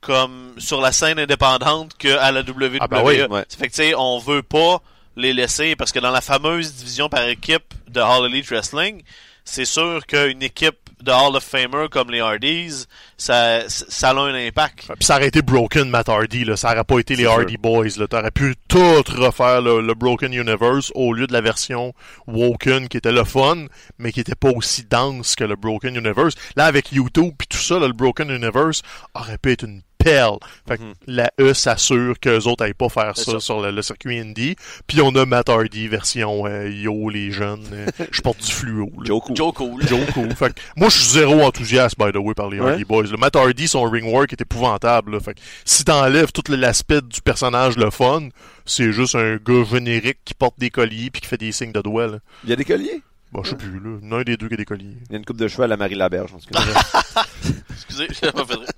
comme sur la scène indépendante qu'à la WWE. Ah ben oui, ouais. Ça fait que tu sais, on veut pas les laisser parce que dans la fameuse division par équipe de All Elite Wrestling, c'est sûr qu'une équipe de Hall of Famer comme les Hardys, ça, ça a un impact. Puis ça aurait été Broken Matt Hardy, là. Ça aurait pas été les Hardy Boys, là. T'aurais pu tout refaire le, le Broken Universe au lieu de la version Woken qui était le fun, mais qui était pas aussi dense que le Broken Universe. Là, avec YouTube puis tout ça, là, le Broken Universe aurait pu être une perle. Fait que la E s'assure qu'eux autres aillent pas faire ça, ça. sur le, le circuit indie. Puis on a Matt Hardy version euh, Yo les jeunes. euh, *laughs* je porte du fluo. là. Joe Cool. Joe Cool. Joe Cool. Fait que moi, je suis zéro enthousiaste, by the way, par les Ouais. Hardy Boys. Le Matt Hardy, son ring work est épouvantable. Là. Fait que si t'enlèves tout l'aspect du personnage, le fun, c'est juste un gars générique qui porte des colliers puis qui fait des signes de doigts. Là. Il y a des colliers? Bon, je sais plus, là. L'un des deux qui a des colliers. Il y a une coupe de cheveux à la Marie Laberge. en tout cas. *laughs* Excusez, *laughs* j'ai pas fait de rire.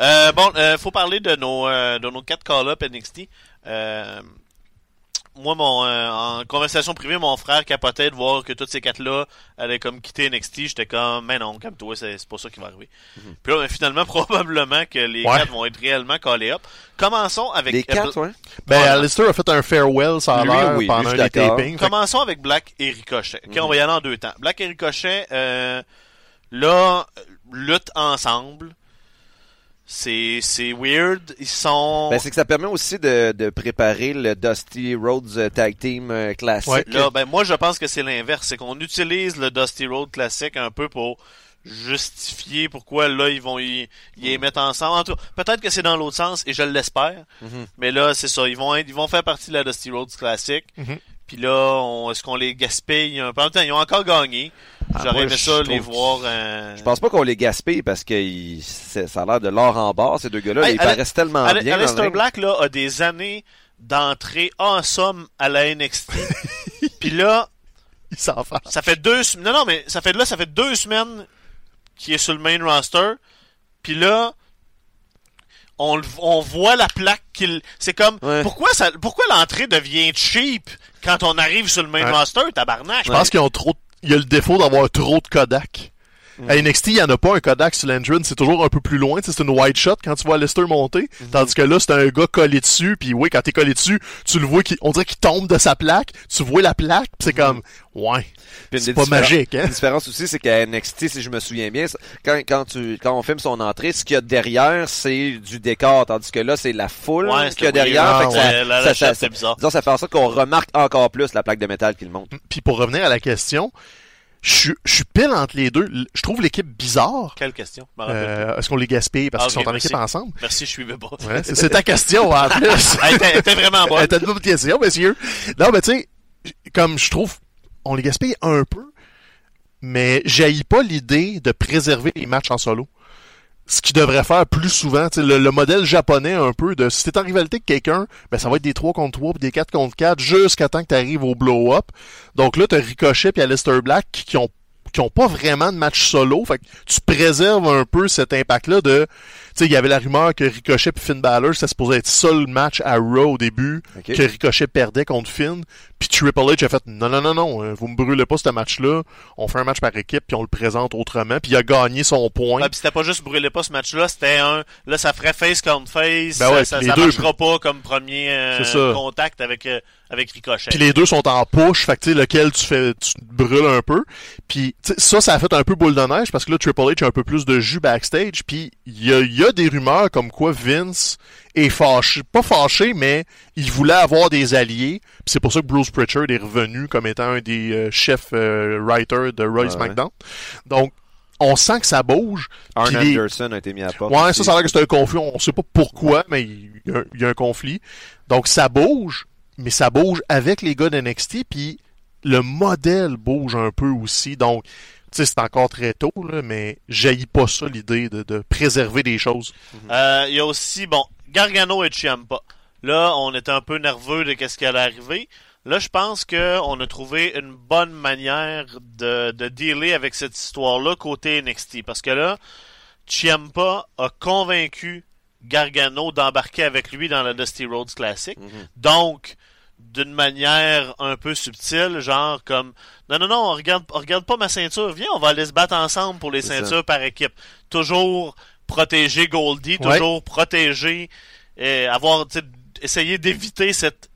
euh, Bon, euh, faut parler de nos, euh, de nos 4 call-up NXT. Euh, moi, mon, euh, en conversation privée, mon frère capotait de voir que toutes ces quatre-là allaient comme quitter NXT. J'étais comme, mais non, comme toi, c'est c'est pas ça qui va arriver. Puis là, ben, finalement, *laughs* probablement que les Ouais. quatre vont être réellement callés up. Commençons avec Les quatre, ouais. Ben, Voilà. Alistair a fait un farewell, ça a Lui, l'air, oui, pendant d'accord. tapings. Fait Commençons avec Black et Ricochet. Ok, on va y aller en deux temps. Black et Ricochet, euh, là, euh, luttent ensemble. C'est, c'est weird. Ils sont... Ben, c'est que ça permet aussi de, de préparer le Dusty Rhodes euh, Tag Team euh, classique. Ouais. Là, ben, moi, je pense que c'est l'inverse. C'est qu'on utilise le Dusty Road classique un peu pour justifier pourquoi là, ils vont y, y les mettre ensemble. En peut-être que c'est dans l'autre sens et je l'espère. Mhm. Mais là, c'est ça. Ils vont être, ils vont faire partie de la Dusty Road classique. Mhm. Puis là, est-ce qu'on les gaspille un peu? En même temps, ils ont encore gagné. Ah, J'aurais aimé ça les voir. euh, Je pense pas qu'on les gaspille parce que ça a l'air de l'or en barre, ces deux gars-là. Hey, ils paraissent tellement bien. ring. Black là, a des années d'entrée en somme à la NXT. *laughs* Puis là, Il s'en fait. ça fait deux sem- non non mais ça fait là ça fait deux semaines qu'il est sur le main roster. Puis là, on, voit la plaque qu'il. C'est comme Ouais. pourquoi ça pourquoi l'entrée devient cheap? Quand on arrive sur le main Ouais. roster, tabarnak. Je pense qu'ils ont trop. Il y a le défaut d'avoir trop de Kodak. Mm. À NXT, il n'y en a pas un Kodak sur l'entrance, c'est toujours un peu plus loin, tu sais, c'est une wide shot quand tu vois Lester monter, Mm-hmm. tandis que là, c'est un gars collé dessus, puis oui, quand t'es collé dessus, tu le vois, qui, on dirait qu'il tombe de sa plaque, tu vois la plaque, pis c'est comme, ouais, c'est pas différen- magique, hein? La différence aussi, c'est qu'à NXT, si je me souviens bien, quand, quand, tu, quand on filme son entrée, ce qu'il y a derrière, c'est du décor, tandis que là, c'est la foule Ouais, qu'il y a derrière. fait que Ah, ça, la- ça, ça- bizarre. disons, ça fait en sorte qu'on remarque encore plus la plaque de métal qu'il monte. Puis pour revenir à la question, je suis- je suis pile entre les deux. Je trouve l'équipe bizarre. Quelle question? Euh, Est-ce qu'on les gaspille parce Ah, qu'ils sont en merci. équipe ensemble? Merci, je suivais pas. Ouais, c'est ta question en *laughs* plus. Elle était- elle était vraiment bonne. T'as une bonne question, monsieur. Non, mais tu sais, comme je trouve, on les gaspille un peu, mais j'haïs pas l'idée de préserver les matchs en solo. Ce qu'ils devraient faire plus souvent, le, le modèle japonais un peu de si t'es en rivalité avec quelqu'un, ben ça va être des 3 contre 3 puis des 4 contre 4 jusqu'à temps que t'arrives au blow-up. Donc là, t'as Ricochet puis Aleister Black qui, ont qui ont pas vraiment de match solo, fait que tu préserves un peu cet impact-là de, sais, il y avait la rumeur que Ricochet puis Finn Balor, ça supposait être ça le match à Raw au début, que Ricochet perdait contre Finn, puis Triple H a fait non non non non, euh, vous me brûlez pas ce match-là, on fait un match par équipe puis on le présente autrement, puis il a gagné son point. Ouais, pis c'était pas juste brûler pas ce match-là, c'était un. Là, ça ferait face contre face. Ben ouais, ça puis ça les deux- marchera pas comme premier euh, contact avec, euh, avec Ricochet. Puis les deux sont en push, fait que tu sais lequel tu fais tu te brûles un peu. Puis tu sais, ça ça a fait un peu boule de neige parce que là Triple H a un peu plus de jus backstage, puis il y a, il y a des rumeurs comme quoi Vince est fâché, pas fâché mais il voulait avoir des alliés. Puis c'est pour ça que Bruce Pritchard est revenu comme étant un des euh, chefs euh, writers de Roy Ouais. SmackDown. Donc on sent que ça bouge. Arn les- Anderson a été mis à part. Ouais, ça, ça a l'air que c'est un conflit. On sait pas pourquoi, mais il y, a, il y a un conflit. Donc, ça bouge, mais ça bouge avec les gars d'NXT, puis le modèle bouge un peu aussi. Donc, tu sais, c'est encore très tôt, là, mais jaillit pas ça, l'idée de, de préserver des choses. Euh, Il y a aussi, bon, Gargano et Ciampa. Là, on était un peu nerveux de qu'est-ce qui allait arriver. Là, je pense qu'on a trouvé une bonne manière de, de dealer avec cette histoire-là côté NXT. Parce que là, Ciampa a convaincu Gargano d'embarquer avec lui dans la Dusty Rhodes Classic. Mhm. Donc, d'une manière un peu subtile, genre comme non non non, on regarde on regarde pas ma ceinture, viens, on va aller se battre ensemble pour les ça. ceintures par équipe. Toujours protéger Goldie, Ouais. toujours protéger avoir essayer d'éviter cette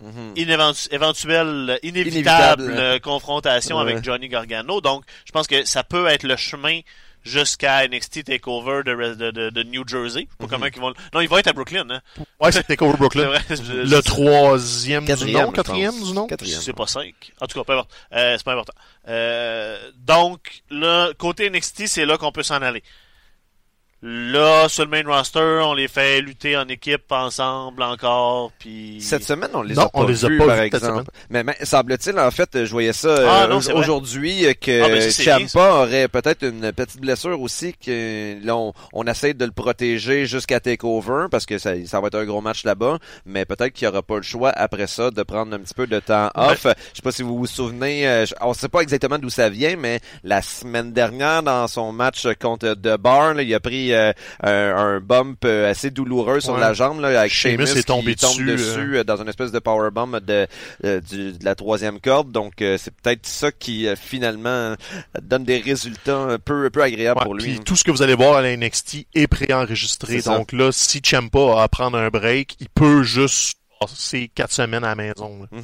Mhm. inéventu- éventuelle, inévitable Inévitable. confrontation Ouais. avec Johnny Gargano. Donc, je pense que ça peut être le chemin jusqu'à NXT Takeover de, de, de, de New Jersey. Je sais pas Mhm. comment ils vont... le- Non, il va être à Brooklyn. Hein. Ouais, c'est Takeover *laughs* C'est Brooklyn. vrai. je- Le troisième du Quatrième, nom, je quatrième du nom? Quatrième. C'est pas 5. En tout cas, peu importe. Euh, c'est pas important. Euh, donc, là, côté NXT, c'est là qu'on peut s'en aller. Là, sur le main roster, on les fait lutter en équipe ensemble encore, puis... Cette semaine, on les Non, a pas on les a vus, pas par exemple. Mais, mais semble-t-il, en fait, je voyais ça Ah, euh, aujourd'hui euh, que Ah, ben, Ciampa aurait peut-être une petite blessure aussi que là, on, on essaie de le protéger jusqu'à Takeover parce que ça, ça va être un gros match là-bas. Mais peut-être qu'il n'y aura pas le choix après ça de prendre un petit peu de temps off. Je sais pas si vous vous souvenez, euh, je- on sait pas exactement d'où ça vient, mais la semaine dernière, dans son match contre The Bar, là, il a pris euh, un, un bump euh, assez douloureux sur la jambe là, avec Sheamus Sheamus est tombé qui tombe dessus, dessus euh, dans une espèce de powerbomb de, du- de la troisième corde. Donc c'est peut-être ça qui finalement donne des résultats un peu, un peu agréables Ouais, pour lui. puis tout ce que vous allez voir à la NXT est préenregistré. Donc là, si Ciampa a à prendre un break, il peut juste passer quatre semaines à la maison. là.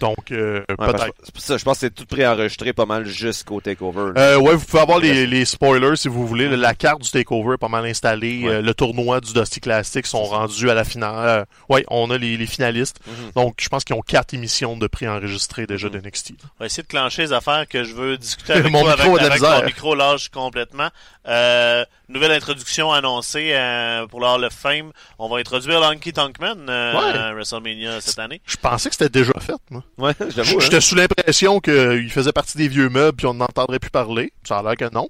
Donc, euh, Ouais, peut-être. ça, je pense que c'est tout préenregistré pas mal jusqu'au takeover. Euh, ouais, vous pouvez avoir les, les spoilers si vous voulez. La carte du takeover est pas mal installée. Ouais. Euh, le tournoi du Dusty Classic sont rendus à la finale. Euh, ouais, on a les, les finalistes. Mhm. Donc, je pense qu'ils ont quatre émissions de préenregistrées déjà Mhm. de NXT. On va essayer de clencher les affaires que je veux discuter avec *laughs* Mon toi micro avec, de mon micro lâche complètement. Euh, nouvelle introduction annoncée euh, pour le Hall of Fame. On va introduire Lanky Tankman euh, Ouais. à WrestleMania cette année. Je pensais que c'était déjà fait, moi. Ouais, *laughs* j'avoue. hein. J'étais sous l'impression qu'il faisait partie des vieux meubles puis on n'entendrait plus parler. Ça a l'air que non.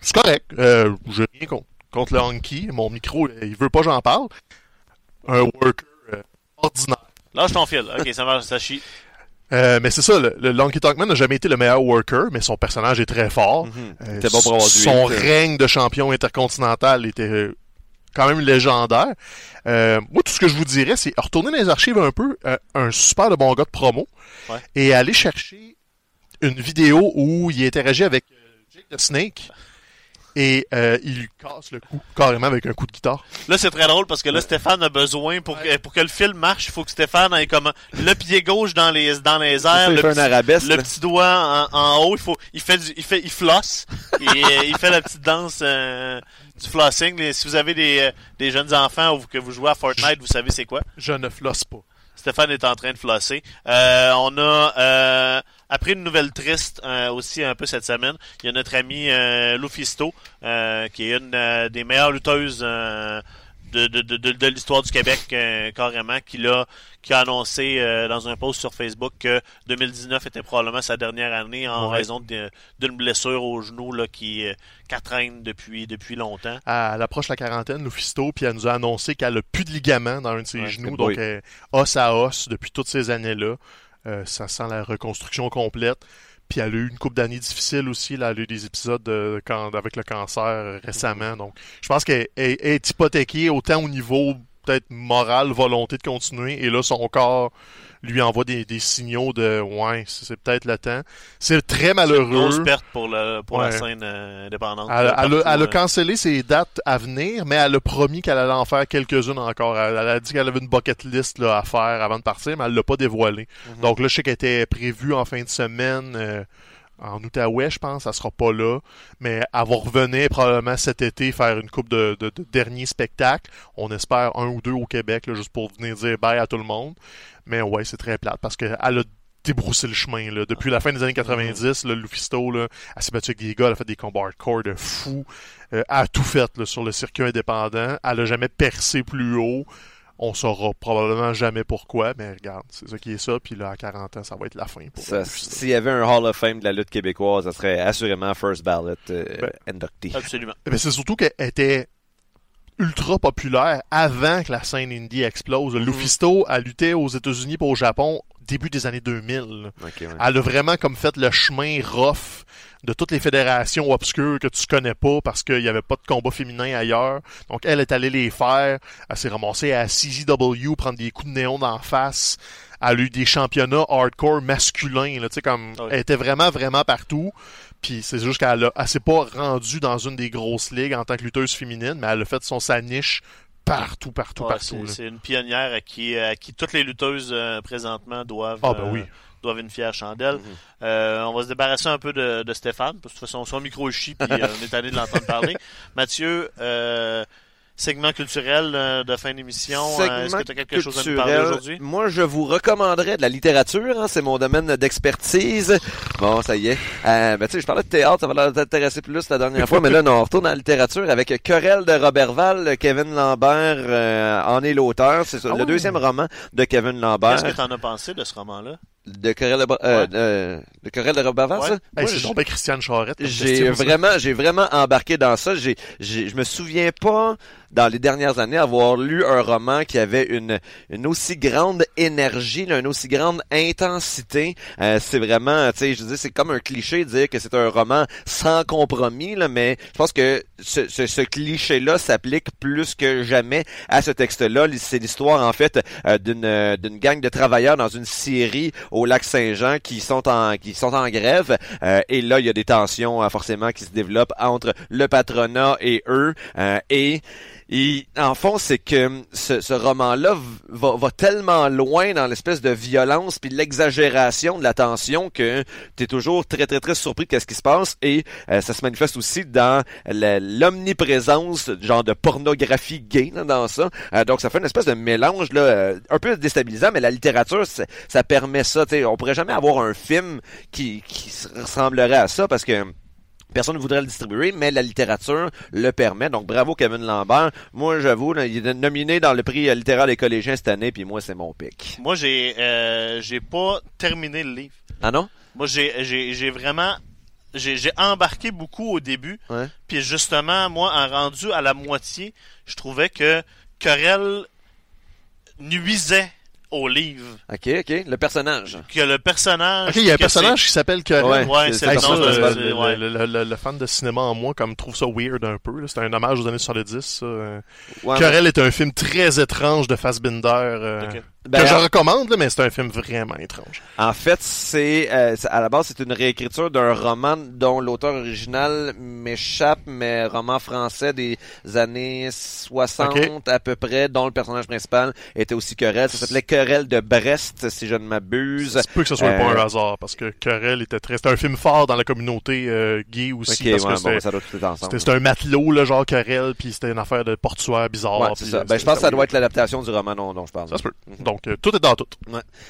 C'est correct. Euh, J'ai rien contre, contre le Honky. Mon micro, il veut pas que j'en parle. Un worker euh, ordinaire. Lâche ton fil. Ok, *laughs* ça marche, ça chie. Euh, mais c'est ça, le, le Lonky Talkman n'a jamais été le meilleur worker, mais son personnage est très fort. Mhm. Euh, C'était bon pour avoir du son euh. règne de champion intercontinental était euh, quand même légendaire. Euh, moi, tout ce que je vous dirais, c'est retourner dans les archives un peu, euh, un super de bon gars de promo, Ouais. et aller chercher une vidéo où il interagit avec euh, Jake the Snake, et euh, il lui casse le cou carrément avec un coup de guitare. Là, c'est très drôle parce que là, Stéphane a besoin pour que, pour que le film marche, il faut que Stéphane ait comme le pied gauche dans les dans les airs, il le fait un petit, arabesque. le petit doigt en, en haut, il faut il fait du, il fait il flosse et euh, il fait la petite danse euh, du flossing. Les- si vous avez des euh, des jeunes enfants ou que vous jouez à Fortnite, vous savez c'est quoi? Je ne flosse pas. Stéphane est en train de flosser. Euh, on a euh, après une nouvelle triste euh, aussi un peu cette semaine. Il y a notre ami euh, Lufisto, euh, qui est une euh, des meilleures lutteuses de, de, de, de, l'histoire du Québec carrément, qui l'a qui a annoncé dans un post sur Facebook que 2019 était probablement sa dernière année en Ouais. raison d'une blessure au genou là qui traîne depuis depuis longtemps. Elle approche la quarantaine, Lufisto, puis elle nous a annoncé qu'elle a plus de ligaments dans un de ses Ouais, genoux, donc elle os à os depuis toutes ces années-là. Euh, ça sent la reconstruction complète. Puis elle a eu une couple d'années difficiles aussi. Là, elle a eu des épisodes de, avec le cancer euh, récemment. Donc, je pense qu'elle est, est hypothéquée autant au niveau peut-être moral, volonté de continuer. Et là, son corps lui envoie des, des signaux de ouais, c'est peut-être le temps. C'est très malheureux. Grosse perte pour le pour la scène euh, indépendante. Elle, a, partout, elle a euh. cancellé ses dates à venir, mais elle a promis qu'elle allait en faire quelques-unes encore. Elle, a dit qu'elle avait une bucket list là, à faire avant de partir, mais elle l'a pas dévoilé. Mhm. Donc là, je sais qu'elle était prévue en fin de semaine, euh, en Outaouais, je pense, elle sera pas là. Mais elle va revenir probablement cet été faire une coupe de, de, de derniers spectacles. On espère un ou deux au Québec, là, juste pour venir dire bye à tout le monde. Mais ouais, c'est très plate parce qu'elle a débroussé le chemin. Depuis la fin des années 90, là, Lufisto, là, elle s'est battue avec des gars, elle a fait des combats hardcore de fou. Euh, elle a tout fait sur le circuit indépendant. Elle a jamais percé plus haut. On saura probablement jamais pourquoi, mais regarde, c'est ça qui est ça. Puis là, à 40 ans, ça va être la fin pour. S'il y avait un Hall of Fame de la lutte québécoise, ça serait assurément First Ballot euh, Ben, inductee. Absolument. Mais c'est surtout qu'elle était ultra populaire avant que la scène indie explose. Mhm. Lufisto a lutté aux États-Unis et au Japon début des années 2000. là. Ok, ouais. Elle a vraiment comme fait le chemin rough de toutes les fédérations obscures que tu connais pas parce qu'il y avait pas de combat féminin ailleurs. Donc elle est allée les faire. Elle s'est ramassée à CZW prendre des coups de néon d'en face. Elle a eu des championnats hardcore masculins. Là, tu sais, comme Ah oui. elle était vraiment vraiment partout. Puis c'est juste qu'elle a, elle s'est pas rendue dans une des grosses ligues en tant que lutteuse féminine, mais elle a fait son sa niche partout, partout, Ouais, partout. c'est, une pionnière à qui, à qui toutes les lutteuses euh, présentement doivent, Ah, ben euh, oui. Doivent une fière chandelle. Mhm. Euh, on va se débarrasser un peu de, de Stéphane, parce que de toute façon, son micro est chi, puis *laughs* euh, on est allé de l'entendre parler. Mathieu, euh, segment culturel de fin d'émission. euh, Est-ce que tu as quelque chose à nous parler culturel. aujourd'hui? Moi, je vous recommanderais de la littérature. Hein, c'est mon domaine d'expertise. Bon, ça y est. Euh, ben, tu sais, je parlais de théâtre, ça va t'intéresser plus la dernière fois, mais là, non, on retourne dans la littérature avec Querelle de Robertval. Kevin Lambert euh, en est l'auteur. C'est ça, Ah le deuxième roman de Kevin Lambert. Qu'est-ce que tu en as pensé de ce roman-là? De Querelle de, euh, Ouais. euh, de Querelle de Roberval, Ouais. ça? Hey, Moi, donc bien Christiane Charette. j'ai vraiment, j'ai vraiment embarqué dans ça. J'ai, j'ai, je me souviens pas dans les dernières années avoir lu un roman qui avait une, une aussi grande énergie, une aussi grande intensité. Euh, c'est vraiment, tu sais, je dis, c'est comme un cliché de dire que c'est un roman sans compromis, là, mais je pense que ce, ce, ce cliché-là s'applique plus que jamais à ce texte-là. C'est l'histoire en fait euh, d'une, euh, d'une gang de travailleurs dans une scierie au lac Saint-Jean qui sont en, qui sont en grève. Euh, et là, il y a des tensions euh, forcément qui se développent entre le patronat et eux. Euh, et et en fond, c'est que hum, ce, roman-là va, tellement loin dans l'espèce de violence puis l'exagération de la tension que tu es toujours très très très surpris de ce qui se passe et euh, ça se manifeste aussi dans l'omniprésence genre de pornographie gay dans ça. Euh, donc ça fait une espèce de mélange là euh, un peu déstabilisant mais la littérature ça, permet ça, tu sais, on pourrait jamais avoir un film qui qui se ressemblerait à ça parce que Personne ne voudrait le distribuer, mais la littérature le permet. Donc, bravo Kevin Lambert. Moi, j'avoue, il est nominé dans le prix euh, littéraire des collégiens cette année, puis moi, c'est mon pic. Moi, j'ai euh, j'ai pas terminé le livre. Ah non? Moi, j'ai vraiment j'ai j'ai embarqué beaucoup au début. Ouais. Puis justement, moi, en rendu à la moitié, je trouvais que Querelle nuisait au livre. OK, OK. Le personnage. Que le personnage. Ok, il y a un personnage qui s'appelle Karen. Ouais. Ouais, c'est le ça, nom de- le, le- ouais. le- le- le- le fan de cinéma en moi comme trouve ça weird un peu. là. C'est un hommage aux années 70. Ça. euh. Ouais, Querelle est un film très étrange de Fassbinder euh, Ok. Ben, que je recommande, là, mais c'est un film vraiment étrange. En fait, c'est euh, c'est- à la base c'est une réécriture d'un roman dont l'auteur original m'échappe, mais roman français des années 60 à peu près, dont le personnage principal était aussi Querelle. Ça s'appelait Querelle de Brest, si je ne m'abuse. Se peut que ce soit Euh, pas un hasard parce que Querelle était très. C'était un film fort dans la communauté euh, gay aussi Ok, parce ouais, que bon, c'était. un matelot, là, genre Querelle, puis c'était une affaire de portuaire bizarre. Ouais, c'est ça. euh, Ben, je pense que ça doit être l'adaptation du roman dont, dont je parle. Ça se peut. Mhm. Donc, euh, tout est dans tout.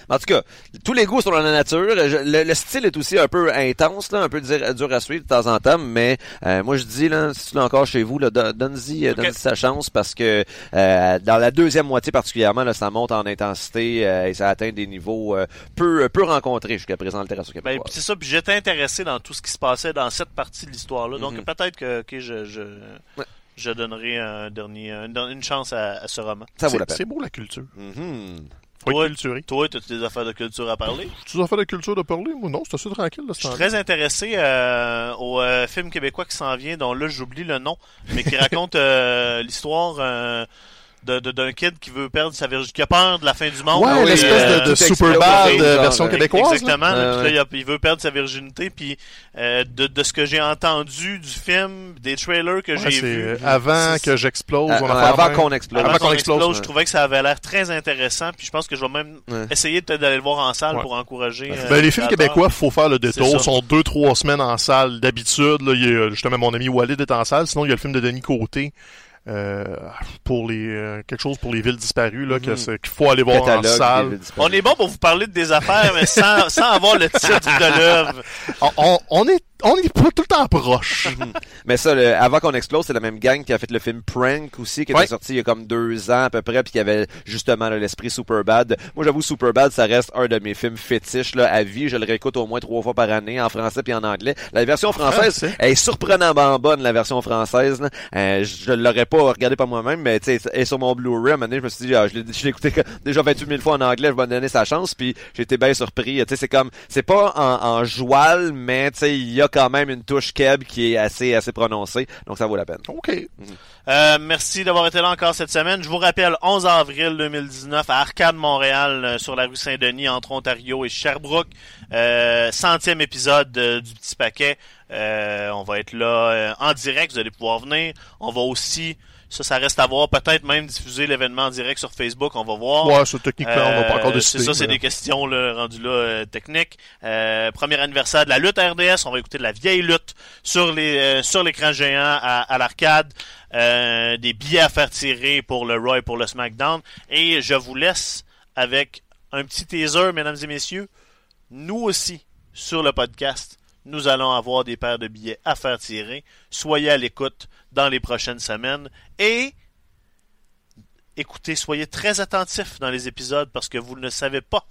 En tout cas, tous les goûts sont dans la nature. Je- le, le style est aussi un peu intense, là, un peu dur, dur à suivre de temps en temps, mais euh, moi je dis là, si tu l'as encore chez vous, donne-y, euh, sa chance parce que euh, dans la deuxième moitié particulièrement, là, ça monte en intensité euh, et ça atteint des niveaux euh, peu peu rencontrés jusqu'à présent en littérature Ben, c'est ça, puis j'étais intéressé dans tout ce qui se passait dans cette partie de l'histoire-là. Donc Mhm. peut-être que je, je, Ouais. Je donnerai un dernier, une, une chance à, à ce roman. ça vaut C'est- la peine. C'est beau la culture. Faut Ouais. être culturé. Toi, as-tu des affaires de culture à parler? Tu as fait de culture de parler? Moi, non, c'est assez tranquille, là, Je suis très intéressé euh, au euh, film québécois qui s'en vient, dont là j'oublie le nom, mais qui *laughs* raconte euh, l'histoire euh, de- de- d'un kid qui veut perdre sa virginité, qui a peur de la fin du monde. Ouais, oui, l'espèce euh, de, de super bad euh, version québécoise. Exactement. là, puis là, il, veut perdre sa virginité. Puis euh, de, de ce que j'ai entendu du film, des trailers que Ouais, j'ai vus, euh, avant que j'explose. Euh, avant qu'on explose. avant avant qu'on qu'on explose, explose, je trouvais que ça avait l'air très intéressant. Puis je pense que je vais même Ouais. essayer peut-être d'aller le voir en salle Ouais. pour encourager. euh, Ben, les films québécois, faut faire le détour. ça. sont deux, trois semaines en salle d'habitude. Là, il y a, justement, mon ami Walid est en salle. Sinon, il y a le film de Denis Côté. Euh, pour les euh, quelque chose pour les villes disparues là que Mhm. c'est- qu'il faut aller voir en Catalogue, salle. des disparus. On est bon pour vous parler de des affaires, mais sans, sans avoir le titre de l'œuvre. *laughs* on, on- on est on est tout le temps proche. *laughs* Mais ça, le- avant qu'on explose, c'est la même gang qui a fait le film Prank aussi, qui Ouais. était sorti il y a comme deux ans à peu près, puis qui avait justement l'esprit Superbad. Moi, j'avoue, Superbad, ça reste un de mes films fétiches là, à vie. Je le réécoute au moins trois fois par année, en français puis en anglais. La version française Français. elle est surprenamment bonne, la version française. là. Euh, je l'aurais pas regardé par moi-même, mais tu sais, elle est sur mon Blu-ray, à un moment donné, je me suis dit, ah, je l'ai écouté déjà 28 000 fois en anglais, je vais me donner sa chance, puis j'ai été bien surpris. Tu sais, c'est comme, c'est pas en, en joual, mais tu sais, il y a quand même une touche keb qui est assez, assez prononcée, donc ça vaut la peine. OK. Euh, merci d'avoir été là encore cette semaine. Je vous rappelle, 11 avril 2019 à Arcade Montréal, euh, sur la rue Saint-Denis, entre Ontario et Sherbrooke. Euh, centième épisode euh, du Petit Paquet. Euh, on va être là euh, en direct, vous allez pouvoir venir. On va aussi, ça, ça reste à voir, peut-être même diffuser l'événement en direct sur Facebook, on va voir. Ouais, ça, techniquement, on va pas encore Euh, décider. C'est ça, c'est des questions là, rendues là euh, techniques. Euh, premier anniversaire de la lutte RDS, on va écouter de la vieille lutte sur les euh, sur l'écran géant à, à l'arcade. Euh, des billets à faire tirer pour le Raw et pour le SmackDown. Et je vous laisse avec un petit teaser, mesdames et messieurs. Nous aussi, sur le podcast, nous allons avoir des paires de billets à faire tirer. Soyez à l'écoute dans les prochaines semaines. Et écoutez, soyez très attentifs dans les épisodes parce que vous ne savez pas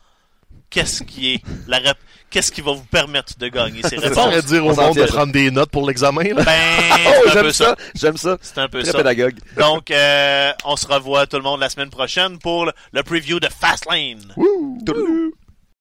qu'est-ce qui est la rép- qu'est-ce qui va vous permettre de gagner ces *laughs* Ça réponses. pourrait dire au monde de prendre des notes pour l'examen, là. Ben, *laughs* Oh, c'est un j'aime peu ça, ça. j'aime ça. C'est un peu Très ça. pédagogue. Donc, euh, on se revoit tout le monde la semaine prochaine pour le, preview de Fastlane. Wouh! Toudou.